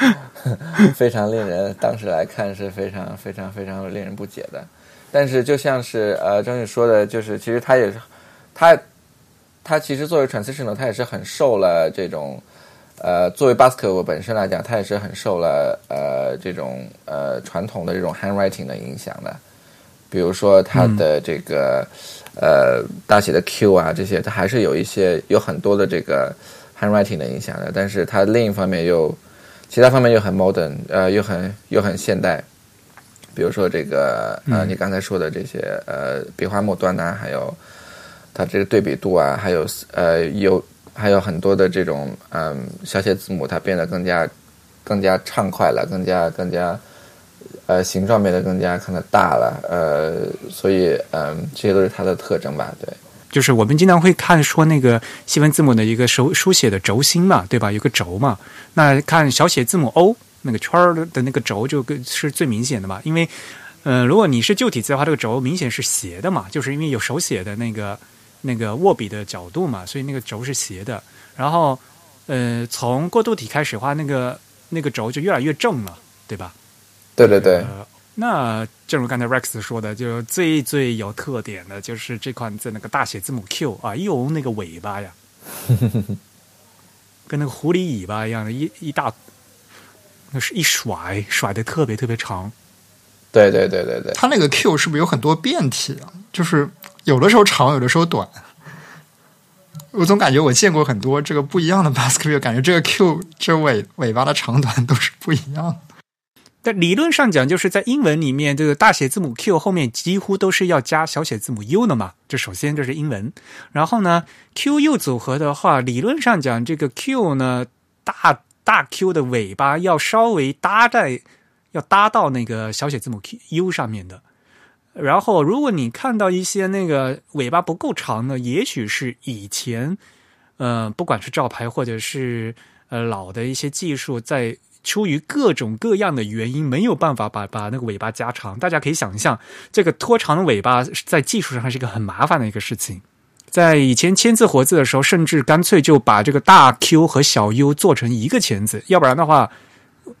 非常令人当时来看是非常非常非常令人不解的。但是就像是呃张宇说的，就是其实他也是他。他其实作为 transitional，它也是很受了这种，呃，作为 basketball 本身来讲，他也是很受了呃这种呃传统的这种 handwriting 的影响的。比如说它的这个、呃大写的 Q 啊这些，它还是有一些有很多的这个 handwriting 的影响的。但是它另一方面又其他方面又很 modern，呃，又很又很现代。比如说这个呃，你刚才说的这些呃笔画末端呐、还有它这个对比度啊，还有呃有还有很多的这种嗯小写字母，它变得更加更加畅快了，更加更加呃形状变得更加可能大了，呃，所以嗯这些都是它的特征吧，对。就是我们经常会看说那个西文字母的一个手书写的轴心嘛，对吧？有个轴嘛。那看小写字母 O 那个圈儿的那个轴就更是最明显的嘛，因为呃，如果你是旧体字的话，这个轴明显是斜的嘛，就是因为有手写的那个那个握笔的角度嘛，所以那个轴是斜的。然后呃，从过渡体开始的话，那个那个轴就越来越正了，对吧？对对对，呃，那正如刚才 Rex 说的，就最最有特点的就是这款字那个大写字母 Q 啊，又那个尾巴呀，跟那个狐狸尾巴一样的，一一大，那是一甩，甩的特别特别长。对对对对对，它那个 Q 是不是有很多变体啊？就是有的时候长，有的时候短。我总感觉我见过很多这个不一样的 basketball，感觉这个 Q 这尾尾巴的长短都是不一样的。但理论上讲，就是在英文里面，这个大写字母 Q 后面几乎都是要加小写字母 U 的嘛。这首先这是英文，然后呢，Q U 组合的话，理论上讲，这个 Q 呢，大大 Q 的尾巴要稍微搭在，要搭到那个小写字母 Q U 上面的。然后，如果你看到一些那个尾巴不够长的，也许是以前，呃，不管是照牌或者是呃老的一些技术，在出于各种各样的原因，没有办法把把那个尾巴加长。大家可以想象，这个拖长的尾巴在技术上还是一个很麻烦的一个事情。在以前签字活字的时候，甚至干脆就把这个大 Q 和小 U 做成一个签字，要不然的话，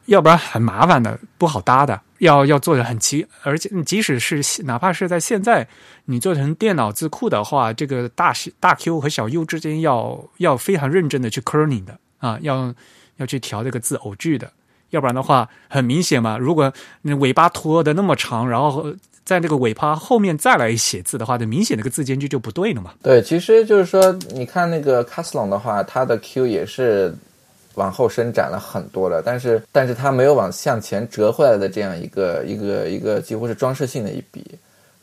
要不然很麻烦的，不好搭的。要要做的很齐，而且即使是哪怕是在现在，你做成电脑字库的话，这个大大 Q 和小 U 之间要要非常认真的去 kerning 的啊，要要去调这个字偶句的，要不然的话，很明显嘛，如果那尾巴拖的那么长，然后在那个尾巴后面再来写字的话，就明显那个字间距就不对了嘛。对，其实就是说，你看那个 c a s l o n 的话，它的 Q 也是。往后伸展了很多了，但是但是它没有往向前折回来的这样一个一个一个几乎是装饰性的一笔，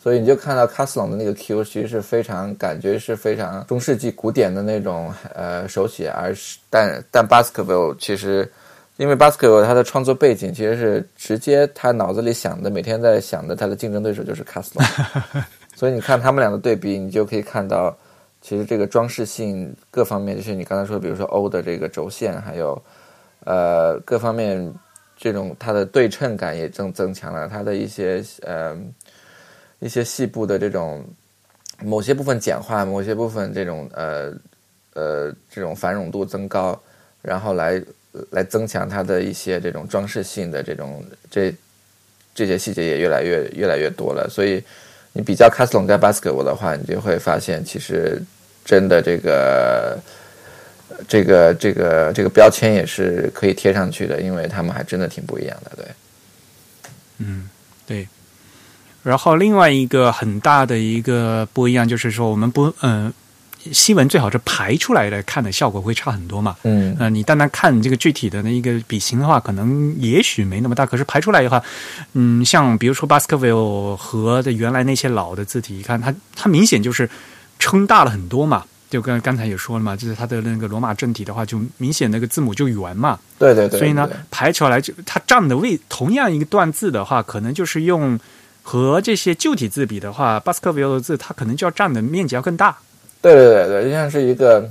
所以你就看到卡斯隆的那个 Q 其实是非常感觉是非常中世纪古典的那种呃手写，而是但但 Baskerville 其实因为 Baskerville 他的创作背景其实是直接他脑子里想的每天在想的他的竞争对手就是卡斯隆，所以你看他们俩的对比，你就可以看到。其实这个装饰性各方面，就是你刚才说，比如说 O 的这个轴线，还有呃各方面这种它的对称感也增增强了，它的一些呃一些细部的这种某些部分简化，某些部分这种呃呃这种繁荣度增高，然后来来增强它的一些这种装饰性的这种这这些细节也越来越越来越多了，所以。你比较 c a s t l o n 跟 Basketball 的话，你就会发现，其实真的这个这个这个这个标签也是可以贴上去的，因为他们还真的挺不一样的，对。嗯，对。然后另外一个很大的一个不一样，就是说我们不嗯。新闻最好是排出来的，看的效果会差很多嘛。嗯，呃，你单单看这个具体的那一个笔型的话，可能也许没那么大。可是排出来的话，嗯，像比如说 Baskerville 和的原来那些老的字体，你看它它明显就是撑大了很多嘛。就刚刚才也说了嘛，就是它的那个罗马正体的话，就明显那个字母就圆嘛。对对对。所以呢，排出来就它占的位，同样一个段字的话，可能就是用和这些旧体字比的话，Baskerville 的字它可能就要占的面积要更大。对对对对，就像是一个，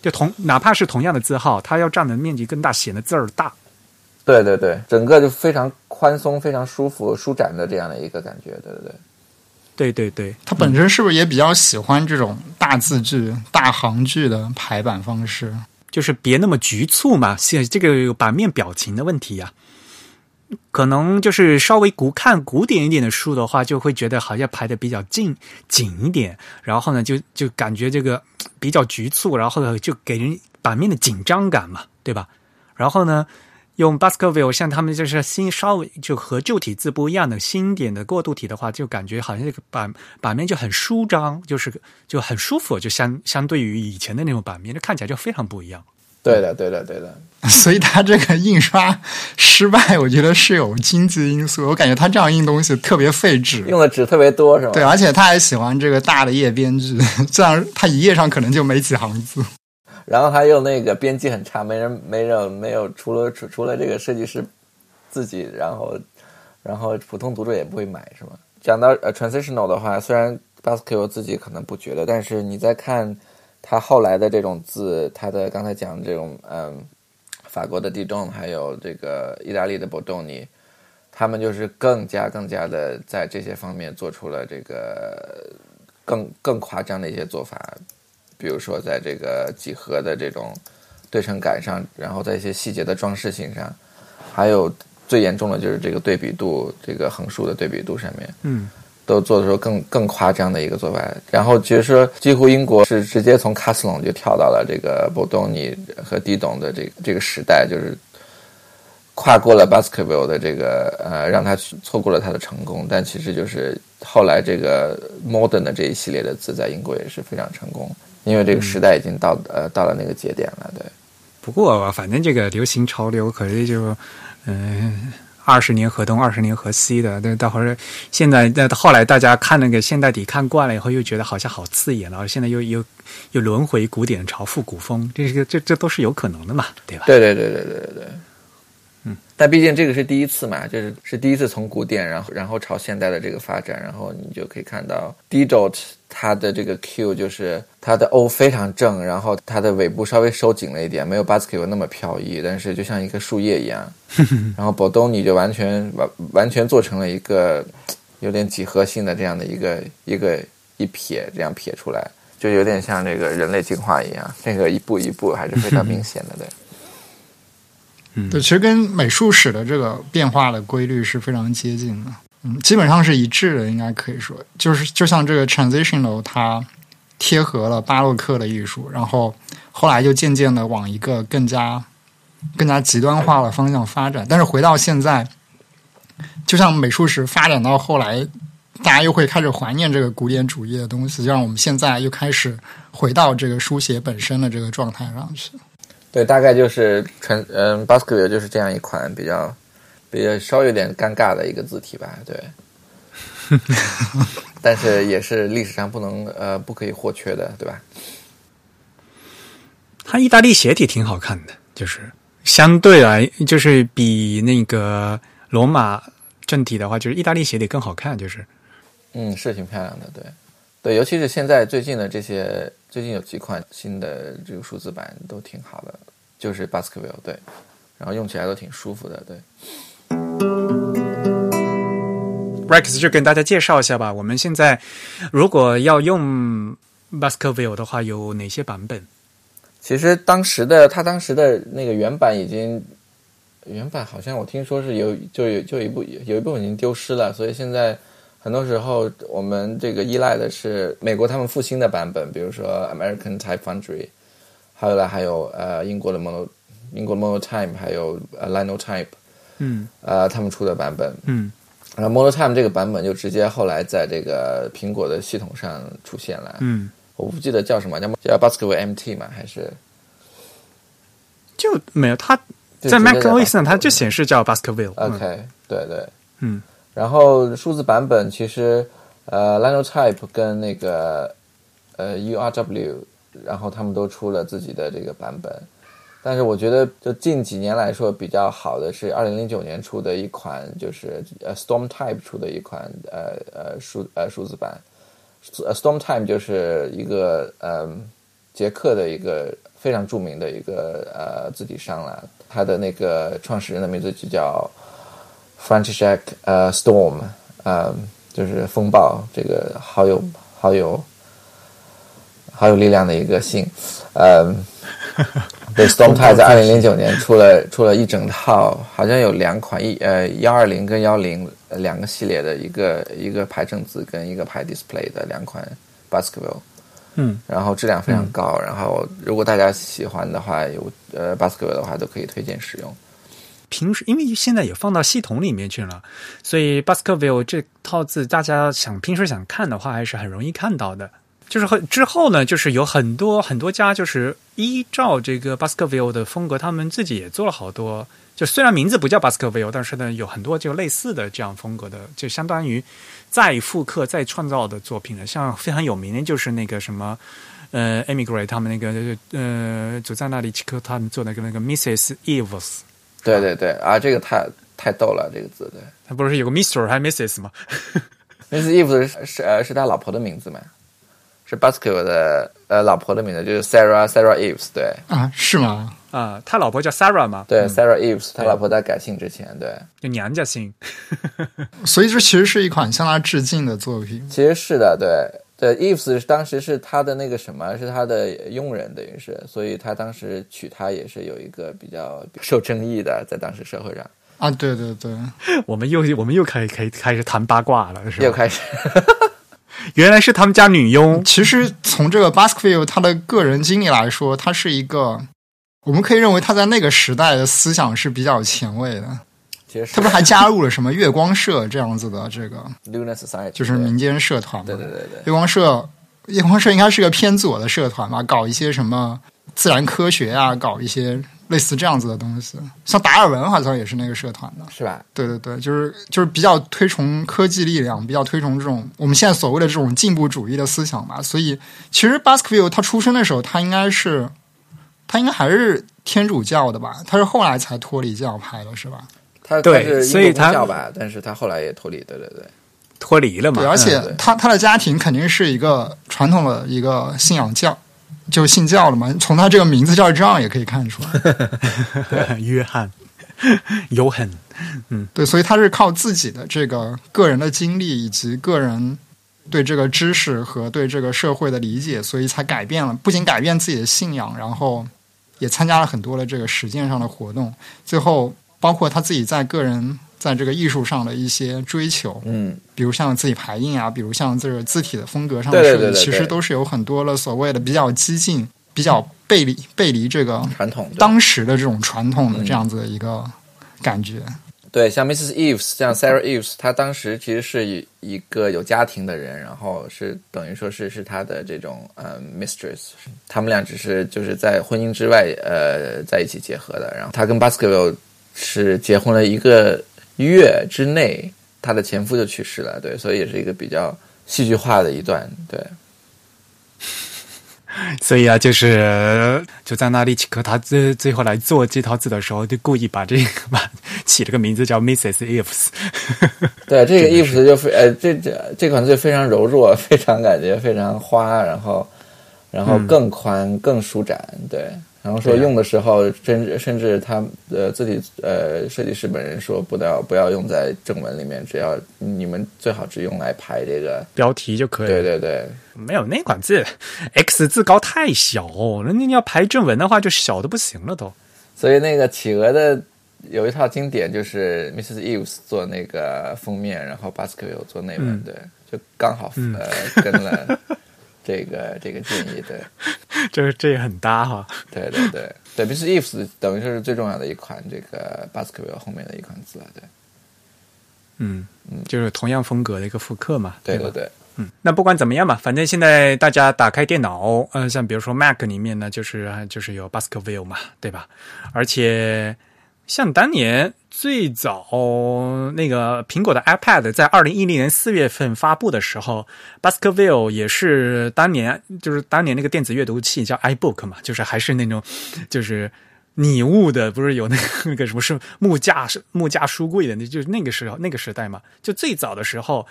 就同哪怕是同样的字号，它要占的面积更大，显得字儿大。对对对，整个就非常宽松、非常舒服、舒展的这样的一个感觉。对对对，对对对，他本身是不是也比较喜欢这种大字句、大行距的排版方式？就是别那么局促嘛，现这个有版面表情的问题呀。可能就是稍微古看古典一点的书的话，就会觉得好像排的比较近紧一点，然后呢，就就感觉这个比较局促，然后呢就给人版面的紧张感嘛，对吧？然后呢，用 Baskerville 像他们就是新稍微就和旧体字不一样的新点的过渡体的话，就感觉好像这个版版面就很舒张，就是就很舒服，就相相对于以前的那种版面，就看起来就非常不一样。对的，对的，对的。所以他这个印刷失败，我觉得是有经济因素。我感觉他这样印东西特别费纸，用的纸特别多，是吧？对，而且他还喜欢这个大的页编剧，这样他一页上可能就没几行字。然后还有那个编辑很差，没人没人没有，除了除除了这个设计师自己，然后然后普通读者也不会买，是吗？讲到呃 transitional 的话，虽然 Baskerville 自己可能不觉得，但是你在看。他后来的这种字，他的刚才讲这种，嗯，法国的地中，还有这个意大利的波多尼，他们就是更加更加的在这些方面做出了这个更更夸张的一些做法，比如说在这个几何的这种对称感上，然后在一些细节的装饰性上，还有最严重的就是这个对比度，这个横竖的对比度上面，嗯。都做的时候更更夸张的一个做法，然后其实说几乎英国是直接从卡斯隆就跳到了这个波东尼和迪董的这个这个时代，就是跨过了 Baskerville 的这个呃，让他错过了他的成功。但其实就是后来这个 Modern 的这一系列的字在英国也是非常成功，因为这个时代已经到呃到了那个节点了。对，不过反正这个流行潮流可是就嗯。二十年河东，二十年河西的，那到后来现在那后来大家看那个现代底看惯了以后，又觉得好像好刺眼了，现在又又又轮回古典朝复古风，这个这这都是有可能的嘛，对吧？对对对对对对对。嗯，但毕竟这个是第一次嘛，就是是第一次从古典，然后然后朝现代的这个发展，然后你就可以看到 D dot 它的这个 Q 就是它的 O 非常正，然后它的尾部稍微收紧了一点，没有 Basque 那么飘逸，但是就像一个树叶一样。然后 b o d o n 就完全完完全做成了一个有点几何性的这样的一个一个一撇，这样撇出来，就有点像这个人类进化一样，这个一步一步还是非常明显的，对。嗯，对，其实跟美术史的这个变化的规律是非常接近的，嗯，基本上是一致的，应该可以说，就是就像这个 transitional，它贴合了巴洛克的艺术，然后后来就渐渐的往一个更加更加极端化的方向发展。但是回到现在，就像美术史发展到后来，大家又会开始怀念这个古典主义的东西，就让我们现在又开始回到这个书写本身的这个状态上去。对，大概就是纯嗯 b a s k e t 就是这样一款比较比较稍微有点尴尬的一个字体吧，对。但是也是历史上不能呃不可以或缺的，对吧？它意大利斜体挺好看的，就是相对来就是比那个罗马正体的话，就是意大利斜体更好看，就是嗯，是挺漂亮的，对对，尤其是现在最近的这些。最近有几款新的这个数字版都挺好的，就是 Baskerville 对，然后用起来都挺舒服的对。Rex 就跟大家介绍一下吧，我们现在如果要用 Baskerville 的话，有哪些版本？其实当时的他当时的那个原版已经原版好像我听说是有就有就一部有一部分已经丢失了，所以现在。很多时候，我们这个依赖的是美国他们复兴的版本，比如说 American Type Foundry，后来还有呃英国的 Mono 英国 Monotype，还有呃 Linotype，嗯，呃他们出的版本，嗯，然后 Monotime 这个版本就直接后来在这个苹果的系统上出现了，嗯，我不记得叫什么，叫叫 Baskerville MT 嘛，还是？就没有，它在 MacOS 上它就显示叫 Baskerville，OK，对对，嗯。然后数字版本其实，呃，Linotype 跟那个呃 URW，然后他们都出了自己的这个版本。但是我觉得，就近几年来说比较好的是二零零九年出的一款，就是呃 Stormtype 出的一款呃呃数呃数字版。Stormtype 就是一个呃捷克的一个非常著名的一个呃字体商了，它的那个创始人的名字就叫。Franciszek 呃，Storm，呃，就是风暴，这个好有好有好有力量的一个姓，呃，对，Stormtype 在二零零九年出了出了一整套，好像有两款一呃幺二零跟幺零两个系列的一个一个排正字跟一个排 display 的两款 Baskerville，嗯，然后质量非常高，然后如果大家喜欢的话，有呃 Baskerville 的话，都可以推荐使用。平时因为现在也放到系统里面去了，所以 Baskerville 这套字大家想平时想看的话，还是很容易看到的。就是很之后呢，就是有很多很多家就是依照这个 Baskerville 的风格，他们自己也做了好多。就虽然名字不叫 Baskerville，但是呢，有很多就类似的这样风格的，就相当于再复刻、再创造的作品了。像非常有名的就是那个什么，呃，Emigrate 他们那个呃，就在那里奇科他们做那个那个 Mrs. Eves，对对对啊，这个太太逗了，这个字对。他不是有个 Mr. 还 Mrs. 吗？Mrs. Eves 是是呃是他老婆的名字嘛？是 Baskerville 的呃老婆的名字，就是 Sarah Sarah Eves，对。啊，是吗？啊，他老婆叫 Sarah 嘛，对、Sarah Eves，他老婆在改姓之前，对，就娘家姓。所以这其实是一款向他致敬的作品。其实是的，对。对，Eves 当时是他的那个什么，是他的佣人，等于是，所以他当时娶她也是有一个比较受争议的，在当时社会上。啊，对对对，我们又我们又开开开始谈八卦了，是吧？又开始，原来是他们家女佣。其实从这个 Baskerville 他的个人经历来说，他是一个，我们可以认为他在那个时代的思想是比较前卫的。其实是他不是还加入了什么月光社这样子的这个，Lunar Society，就是民间社团嘛？对对对对月光社，月光社应该是个偏左的社团吧？搞一些什么自然科学啊，搞一些类似这样子的东西。像达尔文好像也是那个社团的。是吧？对对对，就是就是比较推崇科技力量，比较推崇这种我们现在所谓的这种进步主义的思想吧。所以其实 Baskerville 他出生的时候，他应该是他应该还是天主教的吧？他是后来才脱离教派的，是吧？他对所以他教吧，但是他后来也脱离，对对对，脱离了嘛？对，而且对他他的家庭肯定是一个传统的一个信仰教，就信教了嘛。从他这个名字叫这样也可以看出来。嗯约翰，有很嗯，对，所以他是靠自己的这个个人的经历以及个人对这个知识和对这个社会的理解，所以才改变了，不仅改变自己的信仰，然后也参加了很多的这个实践上的活动，最后包括他自己在个人在这个艺术上的一些追求，嗯，比如像字体排印啊，比如像这个字体的风格上的对设计，对对对对其实都是有很多了所谓的比较激进、比较背离背离这个传统对当时的这种传统的这样子的一个感觉。对，像 Mrs. Eves，像 Sarah Eves，她当时其实是一一个有家庭的人，然后是等于说是是她的这种呃 mistress，他们俩只是就是在婚姻之外呃在一起结合的。然后她跟 Baskerville 是结婚了一个月之内，她的前夫就去世了，对，所以也是一个比较戏剧化的一段，对。所以啊，就是就在那里奇克他最最后来做这套字的时候，就故意把这个把起了个名字叫 Mrs. Eves。对，这个 Ifs 就非呃，这这这款字非常柔弱，非常感觉非常花，然后然后更宽、更舒展，对。然后说用的时候，甚至甚至他呃自己呃设计师本人说不要不要用在正文里面，只要你们最好只用来排这个。标题就可以了。对对对，没有那款字，X 字高太小，那你要排正文的话，就小的不行了都。所以那个企鹅的有一套经典，就是 Mrs. Eves 做那个封面，然后 Baskerville 做内文，嗯对，就刚好呃跟了这个这个建议，对。这这也很搭哈。对对对对，Mrs. Eves 等于是最重要的一款这个 Baskerville 后面的一款字了，对嗯嗯，就是同样风格的一个复刻嘛。对对对，嗯，那不管怎么样吧，反正现在大家打开电脑，呃，像比如说 Mac 里面呢，就是就是有 Baskerville 嘛，对吧？而且像当年最早那个苹果的 iPad 在二零一零年四月份发布的时候，Baskerville 也是当年就是当年那个电子阅读器叫 iBook 嘛，就是还是那种就是。拟物的不是有那个那个什么是木架是木架书柜的，那就是那个时候那个时代嘛，就最早的时候，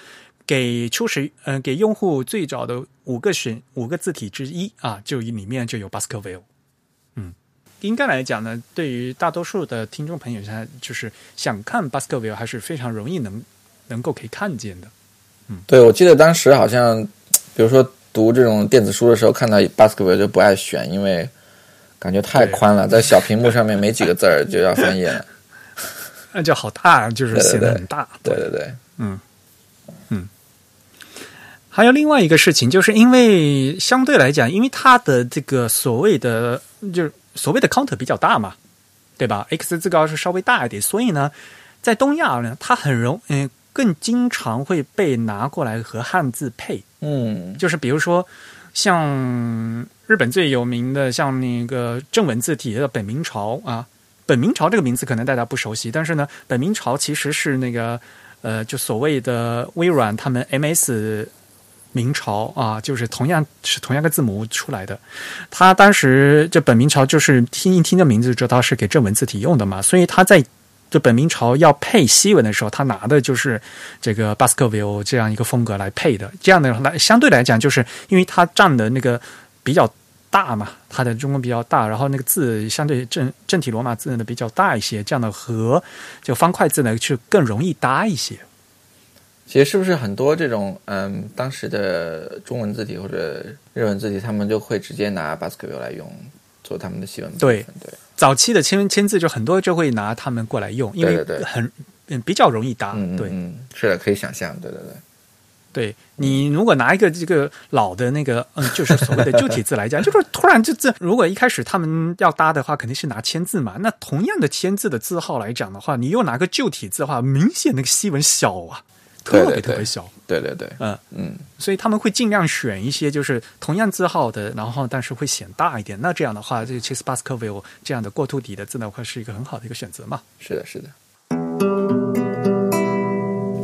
给初始嗯、给用户最早的五个选五个字体之一啊，就里面就有 Baskerville。嗯，应该来讲呢，对于大多数的听众朋友，他就是想看 Baskerville 还是非常容易能能够可以看见的。嗯对我记得当时好像，比如说读这种电子书的时候，看到 Baskerville 就不爱选，因为感觉太宽了，在小屏幕上面没几个字儿就要翻页了。那就好大，就是对对显得对很大。对对对，嗯，嗯，还有另外一个事情，就是因为相对来讲，因为它的这个所谓的就是所谓的 counter 比较大嘛，对吧？X 字高是稍微大一点，所以呢，在东亚呢，它很容嗯更经常会被拿过来和汉字配，嗯就是比如说像日本最有名的像那个正文字体的本明朝啊，本明朝这个名字可能大家不熟悉，但是呢，本明朝其实是那个呃，就所谓的微软他们 MS 明朝啊，就是同样是同样个字母出来的。他当时这本明朝就是听一听这名字就知道是给正文字体用的嘛，所以他在这本明朝要配西文的时候，他拿的就是这个 Baskerville 这样一个风格来配的。这样的来相对来讲，就是因为它占的那个比较大嘛，它的中文比较大，然后那个字相对正正体罗马字呢比较大一些，这样的和就方块字呢就更容易搭一些。其实是不是很多这种嗯，当时的中文字体或者日文字体，他们就会直接拿 Baskerville 来用做他们的西文对对。早期的签签字就很多就会拿他们过来用，因为很嗯比较容易搭。嗯，对嗯，是的，可以想象，对对对，对，你如果拿一个这个老的那个嗯，就是所谓的旧体字来讲，就是突然这字，如果一开始他们要搭的话，肯定是拿签字嘛。那同样的签字的字号来讲的话，你又拿个旧体字的话，明显那个西文小啊，特别特别小。对对对，嗯，嗯，所以他们会尽量选一些就是同样字号的，然后但是会显大一点。那这样的话，这个 Chase Baskerville 这样的过渡底的字呢，会是一个很好的一个选择嘛。是的，是的，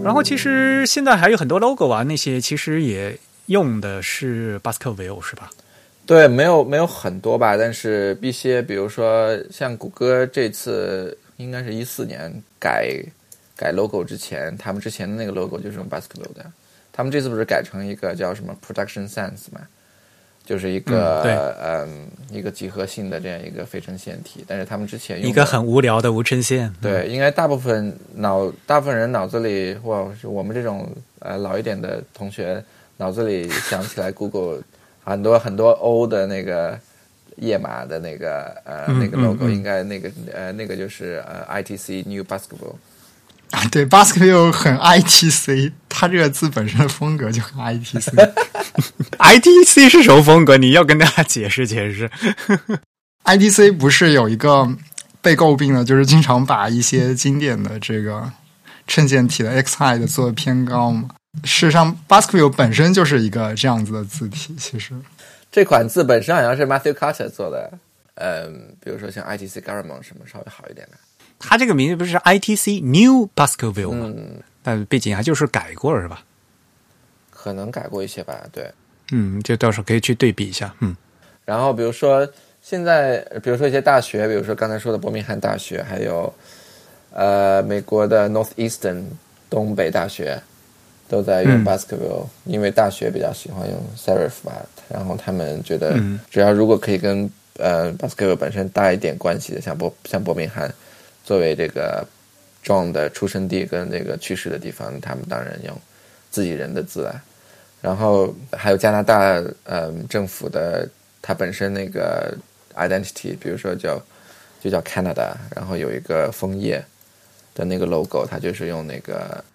然后其实现在还有很多 logo 啊，那些其实也用的是 Baskerville 是吧？对，没有没有很多吧，但是一些，比如说像谷歌这次应该是一四年改改 logo 之前，他们之前的那个 logo 就是用 Baskerville 的，他们这次不是改成一个叫什么 Production Sense 嘛，就是一个嗯嗯一个几何性的这样一个非呈现体，但是他们之前用一个很无聊的无衬线。对，应该大部分脑大部分人脑子里，或是我们这种呃老一点的同学脑子里想起来 Google 很多很多 O 的那个页码的那个呃、嗯那个嗯 logo，、嗯。应该那个呃那个就是呃 ITC New Basketball。啊，对，Baskerville 很 ITC，它这个字本身的风格就很 ITC。ITC 是什么风格？你要跟大家解释解释。ITC 不是有一个被诟病的，就是经常把一些经典的这个衬线体的 X height 做的偏高吗。事实上，Baskerville 本身就是一个这样子的字体，其实这款字本身好像是 Matthew Carter 做的，嗯，比如说像 ITC Garamond 什么稍微好一点的，它这个名字不是 ITC New Baskerville 吗？嗯，但背景还就是改过了是吧？可能改过一些吧，对。嗯，就到时候可以去对比一下。嗯，然后比如说现在，比如说一些大学，比如说刚才说的伯明翰大学，还有呃美国的 Northeastern 东北大学，都在用嗯 Baskerville，、因为大学比较喜欢用 Serif 吧，然后他们觉得嗯只要如果可以跟呃 Baskerville 本身搭一点关系的，像伯像伯明翰作为这个 John 的出生地跟那个去世的地方，他们当然用自己人的字啊。然后还有加拿大呃政府的它本身那个 identity，比如说叫就叫 Canada，然后有一个枫叶的那个 logo，它就是用那个，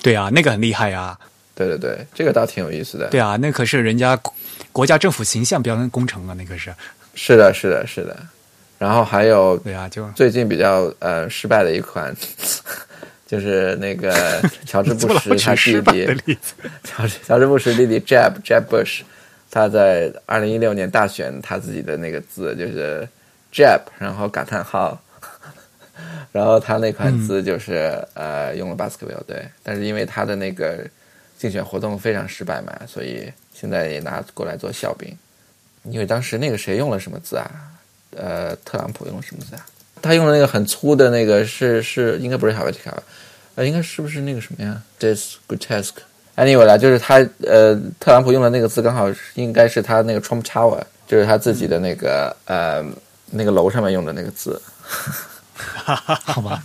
对啊，那个很厉害啊。对对对，这个倒挺有意思的。对啊，那可是人家国国家政府形象标工程啊，那个是。是的，是的，是的。然后还有对啊，就最近比较呃失败的一款，就是那个 乔治布什他弟弟？乔治乔治布什弟弟 Jeb Jeb Bush，他在二零一六年大选他自己的那个字就是 Jeb，然后感叹号，然后他那款字就是、呃用了 Baskerville 对，但是因为他的那个竞选活动非常失败嘛，所以现在也拿过来做笑柄。因为当时那个谁用了什么字啊？呃，特朗普用了什么字啊？他用的那个很粗的那个是是应该不是 Helvetica 吧？呃，应该是不是那个什么呀？This grotesque。Anyway 啦，就是他呃，特朗普用的那个字刚好应该是他那个 Trump Tower，就是他自己的那个呃那个楼上面用的那个字。好吧，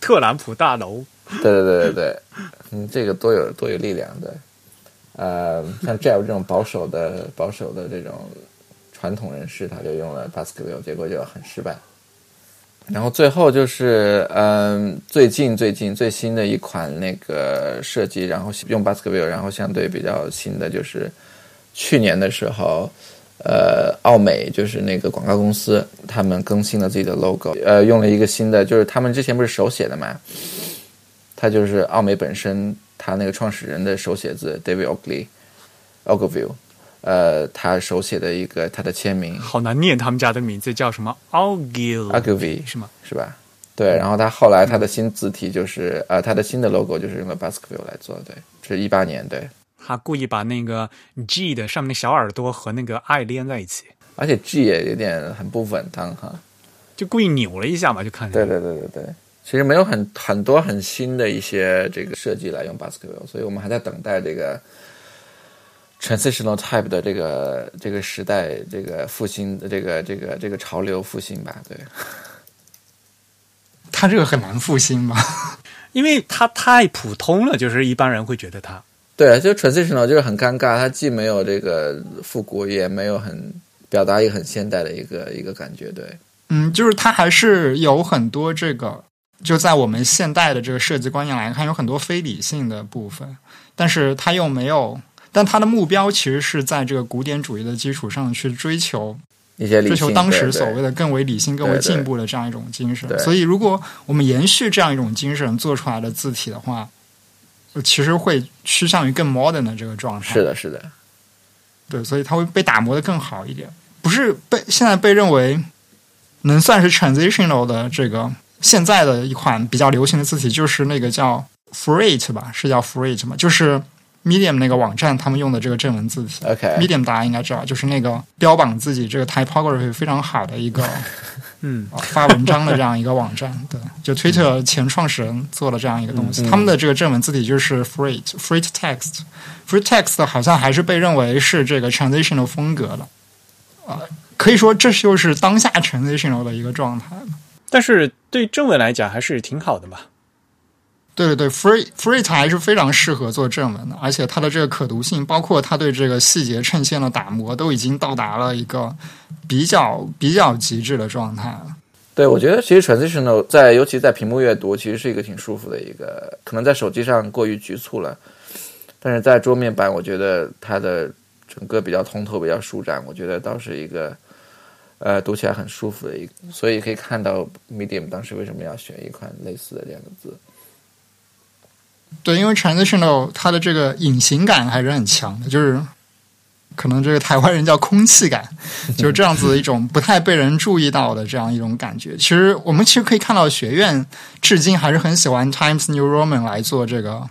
特朗普大楼。对对对对对，嗯，这个多有多有力量对。呃，像 Jeff 这种保守的保守的这种传统人士，他就用了 Baskerville，结果就很失败。然后最后就是，嗯，最近最近最新的一款那个设计，然后用 Baskerville，然后相对比较新的就是去年的时候，呃，奥美就是那个广告公司，他们更新了自己的 logo，呃，用了一个新的，就是他们之前不是手写的嘛，他就是奥美本身，他那个创始人的手写字 David Oakley Ogilvy，呃，他手写的一个他的签名好难念他们家的名字，叫什么 Ogil Ogilvy 是吗？是吧？对，然后他后来他的新字体就是呃，他的新的 logo 就是用了 Baskerville 来做，对，这是一八年，对，他故意把那个 G 的上面的小耳朵和那个 I 连在一起，而且 G 也有点很不稳当哈。就故意扭了一下嘛，就看对对对对对，其实没有很很多很新的一些这个设计来用 Baskerville，所以我们还在等待这个 transitional type 的这个这个时代这个复兴的这个这个这个潮流复兴吧，对。它这个很难复兴吧？因为它太普通了，就是一般人会觉得它。对，就 transitional 就是很尴尬，它既没有这个复古，也没有很表达一个很现代的一个一个感觉，对。嗯，就是它还是有很多这个，就在我们现代的这个设计观念来看，有很多非理性的部分，但是它又没有，但他的目标其实是在这个古典主义的基础上去追求一些理追求当时所谓的更为理性、更为进步的这样一种精神。所以，如果我们延续这样一种精神做出来的字体的话，呃其实会趋向于更 modern 的这个状态。是的，是的，对，所以它会被打磨的更好一点。不是被现在被认为能算是 transitional 的这个现在的一款比较流行的字体，就是那个叫 Freight 吧，是叫 Freight 吗？就是 Medium 那个网站他们用的这个正文字体。OK，Medium 大家应该知道，就是那个标榜自己这个 typography 非常好的一个 嗯，啊发文章的这样一个网站。对，就 Twitter 前创始人做了这样一个东西，嗯他们的这个正文字体就是 Freight Freight Text。Freight Text 好像还是被认为是这个 transitional 风格的，啊、可以说这就是当下 transitional 的一个状态。但是对正文来讲还是挺好的嘛。对对对，Free Free 还是非常适合做正文的，而且它的这个可读性，包括它对这个细节衬线的打磨，都已经到达了一个比较比较极致的状态了。对，我觉得其实 transitional 在尤其在屏幕阅读，其实是一个挺舒服的一个，可能在手机上过于局促了，但是在桌面版，我觉得它的整个比较通透、比较舒展，我觉得倒是一个呃读起来很舒服的一，所以可以看到 Medium 当时为什么要选一款类似的这样的字。对，因为 transitional 它的这个隐形感还是很强的，就是可能这个台湾人叫空气感，就是这样子的一种不太被人注意到的这样一种感觉。其实我们其实可以看到，学院至今还是很喜欢 Times New Roman 来做这个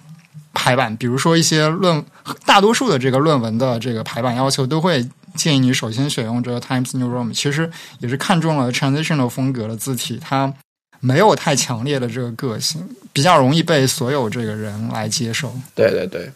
排版，比如说一些论，大多数的这个论文的这个排版要求都会。建议你首先选用这个 Times New Roman，其实也是看中了 transitional 风格的字体，它没有太强烈的这个个性，比较容易被所有这个人来接受。对对对，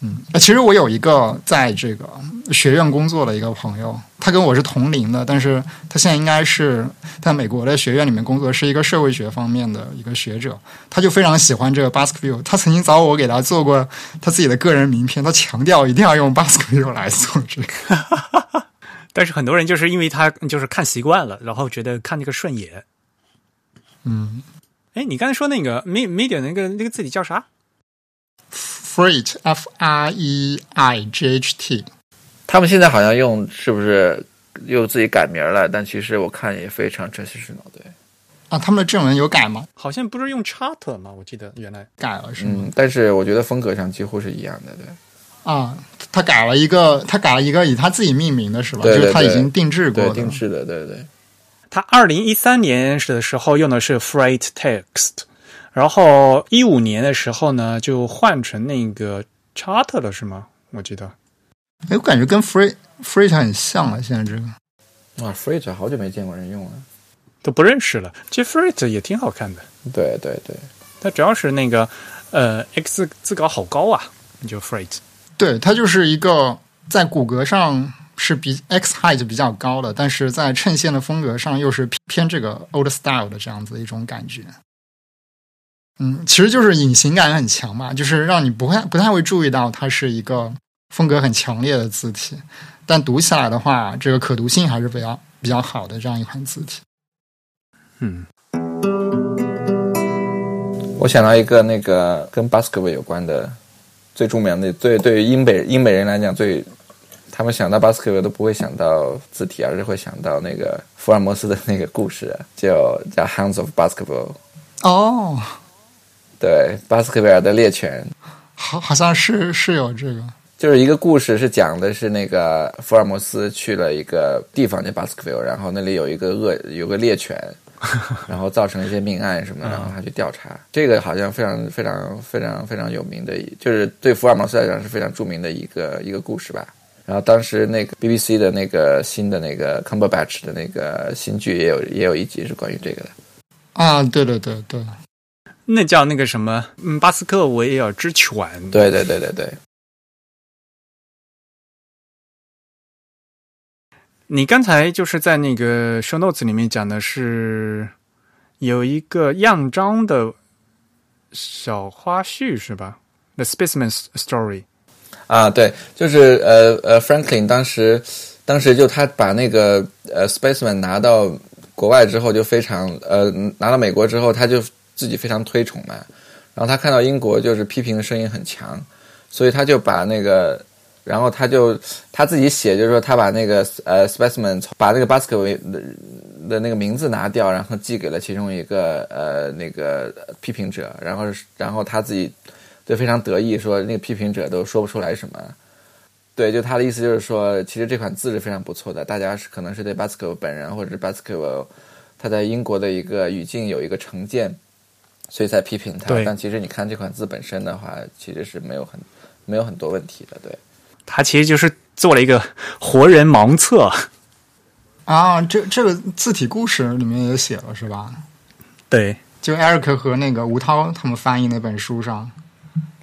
嗯，呃其实我有一个在这个学院工作的一个朋友，他跟我是同龄的，但是他现在应该是在美国的学院里面工作，是一个社会学方面的一个学者。他就非常喜欢这个 Baskerville，他曾经找我给他做过他自己的个人名片，他强调一定要用 Baskerville 来做这个。但是很多人就是因为他就是看习惯了，然后觉得看那个顺眼。嗯哎，你刚才说那个 me media 那个那个字体叫啥？，Freight F R E I G H T，他们现在好像用是不是又自己改名了？但其实我看也非常 transitional，对，啊，他们的正文有改吗？好像不是用 chart 吗？我记得原来改了是吗？嗯，但是我觉得风格上几乎是一样的，对。啊，他改了一个，他改了一个以他自己命名的是吧？对对就是他已经定制过，的。定制的，对对。他二零一三年的时候用的是 Freight Text，然后一五年的时候呢就换成那个 chart 了，是吗？我记得哎，我感觉跟 Free Free 很像了，现在这个。哇，Freight 好久没见过人用了。都不认识了。其实 Freight 也挺好看的，对对对，它主要是那个呃 X 字稿好高啊，就 Freight。对，它就是一个在骨骼上是比 X height 比较高的，但是在衬线的风格上又是偏偏这个 old style 的这样子一种感觉。嗯，其实就是隐形感很强嘛，就是让你不会不太会注意到它是一个风格很强烈的字体，但读起来的话，这个可读性还是比较比较好的这样一款字体。嗯，我想到一个那个跟 basketball 有关的最著名的，最对于英美英美人来讲最，他们想到 basketball 都不会想到字体，而是会想到那个福尔摩斯的那个故事，叫叫 Hounds of Basketball。哦，对，巴斯克维尔的猎犬，好，好像是是有这个。就是一个故事，是讲的是那个福尔摩斯去了一个地方叫巴斯克维尔，然后那里有一个恶有个猎犬，然后造成一些命案什么的，然后他去调查。这个好像非常非常非常非常有名的，就是对福尔摩斯来讲是非常著名的一个一个故事吧。然后当时那个 BBC 的那个新的那个 Cumberbatch 的那个新剧也有也有一集是关于这个的。啊，对对对对，那叫那个什么，嗯，巴斯克维尔之犬。对对对对对。你刚才就是在那个 show notes 里面讲的是有一个样章的小花絮是吧？The Specimen Story 啊，对，就是呃呃，Franklin 当时当时就他把那个呃 Specimen 拿到国外之后就非常呃拿到美国之后他就自己非常推崇嘛，然后他看到英国就是批评的声音很强，所以他就把那个。然后他就他自己写，就是说他把那个呃 specimen 把那个 basket 的的那个名字拿掉，然后寄给了其中一个呃那个批评者，然后然后他自己就非常得意，说那个批评者都说不出来什么。对，就他的意思就是说，其实这款字是非常不错的，大家是可能是对 basket 本人或者是 basket 他在英国的一个语境有一个成见，所以才批评他。但其实你看这款字本身的话，其实是没有很没有很多问题的，对。他其实就是做了一个活人盲测啊，这这个字体故事里面也写了是吧？对，就 Eric 和那个吴涛他们翻译那本书上，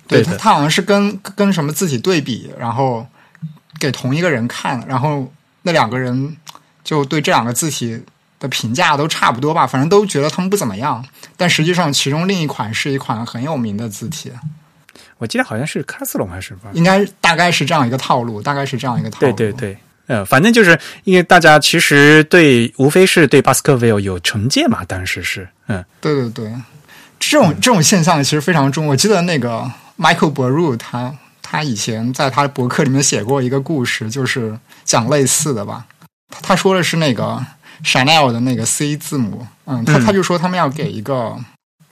对他他好像是跟跟什么字体对比，然后给同一个人看，然后那两个人就对这两个字体的评价都差不多吧，反正都觉得他们不怎么样，但实际上其中另一款是一款很有名的字体。我记得好像是卡斯隆还是吧？应该大概是这样一个套路，大概是这样一个套路。对对对，呃，反正就是因为大家其实对无非是对巴斯克维尔有成见嘛，当时是，嗯，对对对，这种这种现象其实非常重。我记得那个 Michael b r u 他他以前在他的博客里面写过一个故事，就是讲类似的吧。他说的是那个 Chanel 的那个 C 字母，嗯，他他就说他们要给一个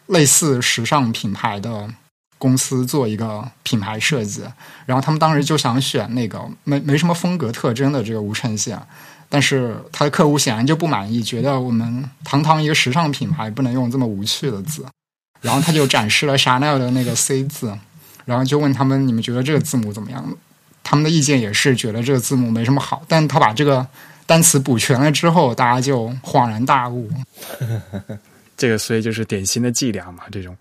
类似时尚品牌的。公司做一个品牌设计，然后他们当时就想选那个没没什么风格特征的这个无衬线，但是他的客户显然就不满意，觉得我们堂堂一个时尚品牌不能用这么无趣的字，然后他就展示了 Chanel 的那个 C 字，然后就问他们你们觉得这个字母怎么样？他们的意见也是觉得这个字母没什么好，但他把这个单词补全了之后，大家就恍然大悟。这个所以就是典型的伎俩嘛，这种。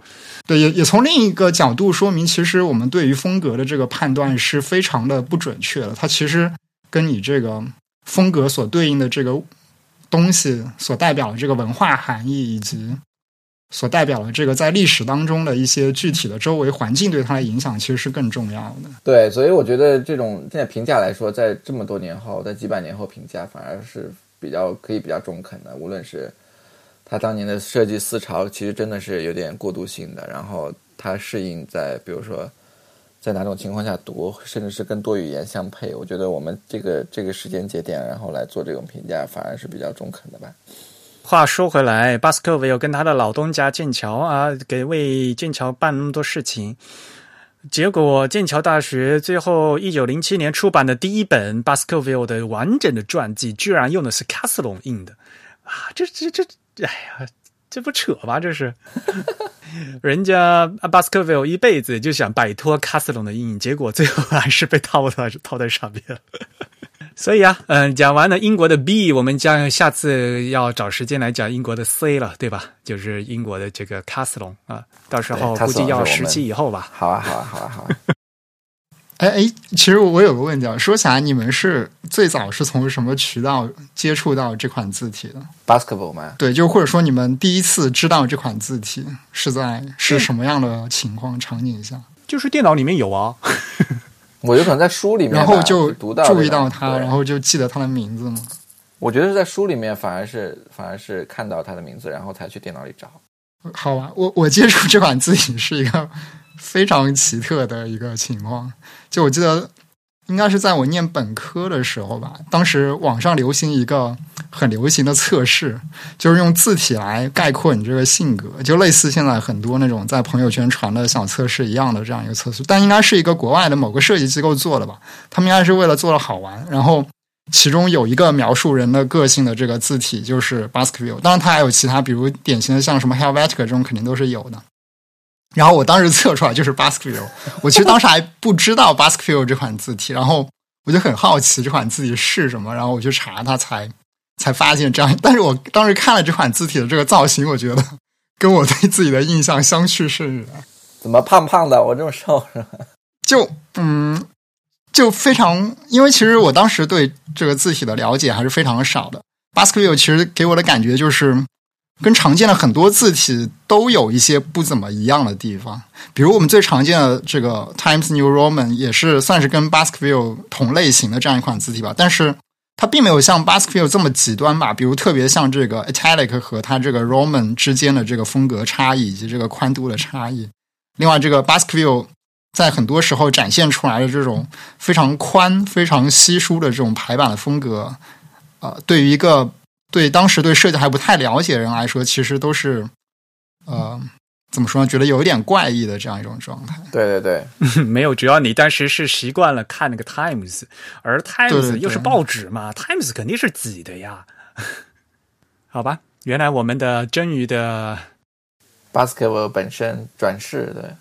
对，也也从另一个角度说明，其实我们对于风格的这个判断是非常的不准确的。它其实跟你这个风格所对应的这个东西所代表的这个文化含义，以及所代表的这个在历史当中的一些具体的周围环境对它的影响，其实是更重要的。对，所以我觉得这种现在评价来说，在这么多年后，在几百年后评价，反而是比较可以比较中肯的，无论是。他当年的设计思潮其实真的是有点过渡性的，然后他适应在比如说在哪种情况下读，甚至是跟多语言相配。我觉得我们这个这个时间节点，然后来做这种评价，反而是比较中肯的吧。话说回来，巴斯克维尔跟他的老东家剑桥啊，给为剑桥办那么多事情，结果剑桥大学最后一九零七年出版的第一本巴斯克维尔的完整的传记，居然用的是卡斯隆印的啊！这这这。哎呀，这不扯吧？这是 人家巴斯克维尔一辈子就想摆脱卡斯隆的阴影，结果最后还是被套在套在上面。所以啊，嗯，讲完了英国的 B，我们将下次要找时间来讲英国的 C 了，对吧？就是英国的这个卡斯隆啊，到时候估计要十期以后吧。好啊，好啊，好啊，好啊。哎哎，其实我有个问题啊，说起来，你们是最早是从什么渠道接触到这款字体的？Basketball 吗？对，就或者说你们第一次知道这款字体是在是什么样的情况场景下？就是电脑里面有啊，我有可能在书里面，然后就读到注意到他，然后就记得他的名字嘛？我觉得是在书里面反而是反而是看到他的名字，然后才去电脑里找。好吧，我我接触这款字体是一个非常奇特的一个情况。就我记得，应该是在我念本科的时候吧，当时网上流行一个很流行的测试，就是用字体来概括你这个性格，就类似现在很多那种在朋友圈传的小测试一样的这样一个测试，但应该是一个国外的某个设计机构做的吧？他们应该是为了做的好玩，然后。其中有一个描述人的个性的这个字体就是 Baskerville，当然它还有其他，比如典型的像什么 Helvetica 这种肯定都是有的。然后我当时测出来就是 Baskerville，我其实当时还不知道 Baskerville 这款字体，然后我就很好奇这款字体是什么，然后我去查它，才才发现这样。但是我当时看了这款字体的这个造型，我觉得跟我对自己的印象相去甚远。怎么胖胖的？我这么瘦是吧？就嗯。就非常，因为其实我当时对这个字体的了解还是非常少的。Baskerville 其实给我的感觉就是，跟常见的很多字体都有一些不怎么一样的地方。比如我们最常见的这个 Times New Roman 也是算是跟 Baskerville 同类型的这样一款字体吧，但是它并没有像 Baskerville 这么极端吧。比如特别像这个 Italic 和它这个 Roman 之间的这个风格差异以及这个宽度的差异。另外，这个 Baskerville。在很多时候展现出来的这种非常宽、非常稀疏的这种排版的风格，呃，对于一个对当时对设计还不太了解的人来说，其实都是呃，怎么说呢？觉得有一点怪异的这样一种状态。对对对，没有，主要你当时是习惯了看那个 Times，而 Times 又是报纸嘛，Times 肯定是挤的呀。好吧，原来我们的真鱼的 Basketball 本身转世的。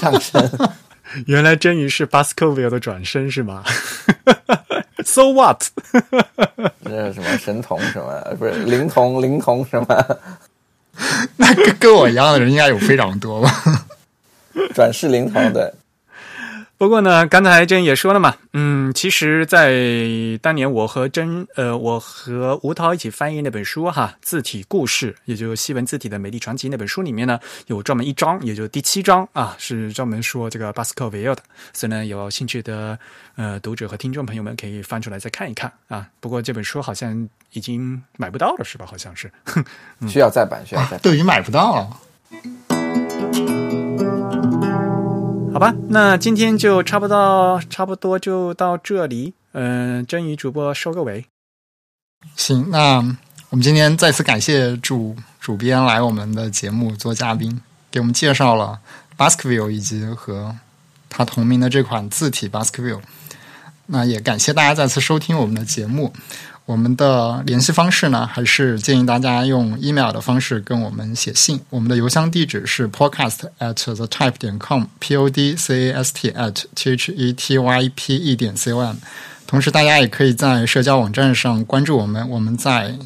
上身，原来真鱼是 Baskerville 的转身是吗？So what？那什么神童什么？不是灵童，灵童什么？那跟跟我一样的人应该有非常多吧？转世灵童的。不过呢，刚才真也说了嘛，嗯，其实，在当年我和真，呃，我和吴涛一起翻译那本书哈，《字体故事》，也就是西文字体的美丽传奇那本书里面呢，有专门一章，也就第七章啊，是专门说这个巴斯克维尔的。所以呢，有兴趣的呃读者和听众朋友们可以翻出来再看一看啊。不过这本书好像已经买不到了，是吧？好像是，需要再版，需要再版，都已经买不到了。吧，那今天就差不多，差不多就到这里。嗯，真宇主播收个尾。行，那我们今天再次感谢主主编来我们的节目做嘉宾，给我们介绍了 Baskerville 以及和他同名的这款字体 Baskerville。那也感谢大家再次收听我们的节目。我们的联系方式呢，还是建议大家用 email 的方式跟我们写信。我们的邮箱地址是 podcast at the type 点 com，p o d c a s t at t h e t y p e 点 c o m。同时，大家也可以在社交网站上关注我们。我们在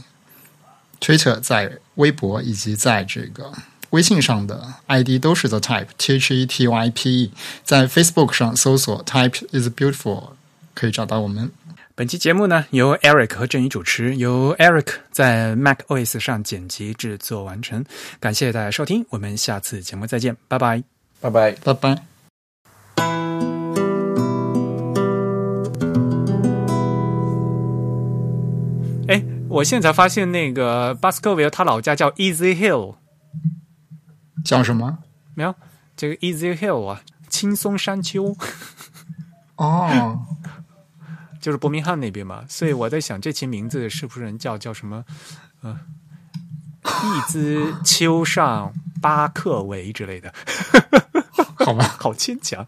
Twitter、在微博以及在这个微信上的 ID 都是 the type，t h e t y p e。在 Facebook 上搜索 type is beautiful，可以找到我们。本期节目呢，由 Eric 和郑宇主持，由 Eric 在 Mac OS 上剪辑制作完成。感谢大家收听，我们下次节目再见，拜拜，拜拜，拜拜。哎，我现在发现那个 Baskerville 他老家叫 Easy Hill，叫什么？没有，这个 Easy Hill 啊，轻松山丘。哦。就是伯明翰那边嘛，所以我在想，这期名字是不是能叫叫什么？呃，一兹丘上巴克维之类的？好吧，好牵强。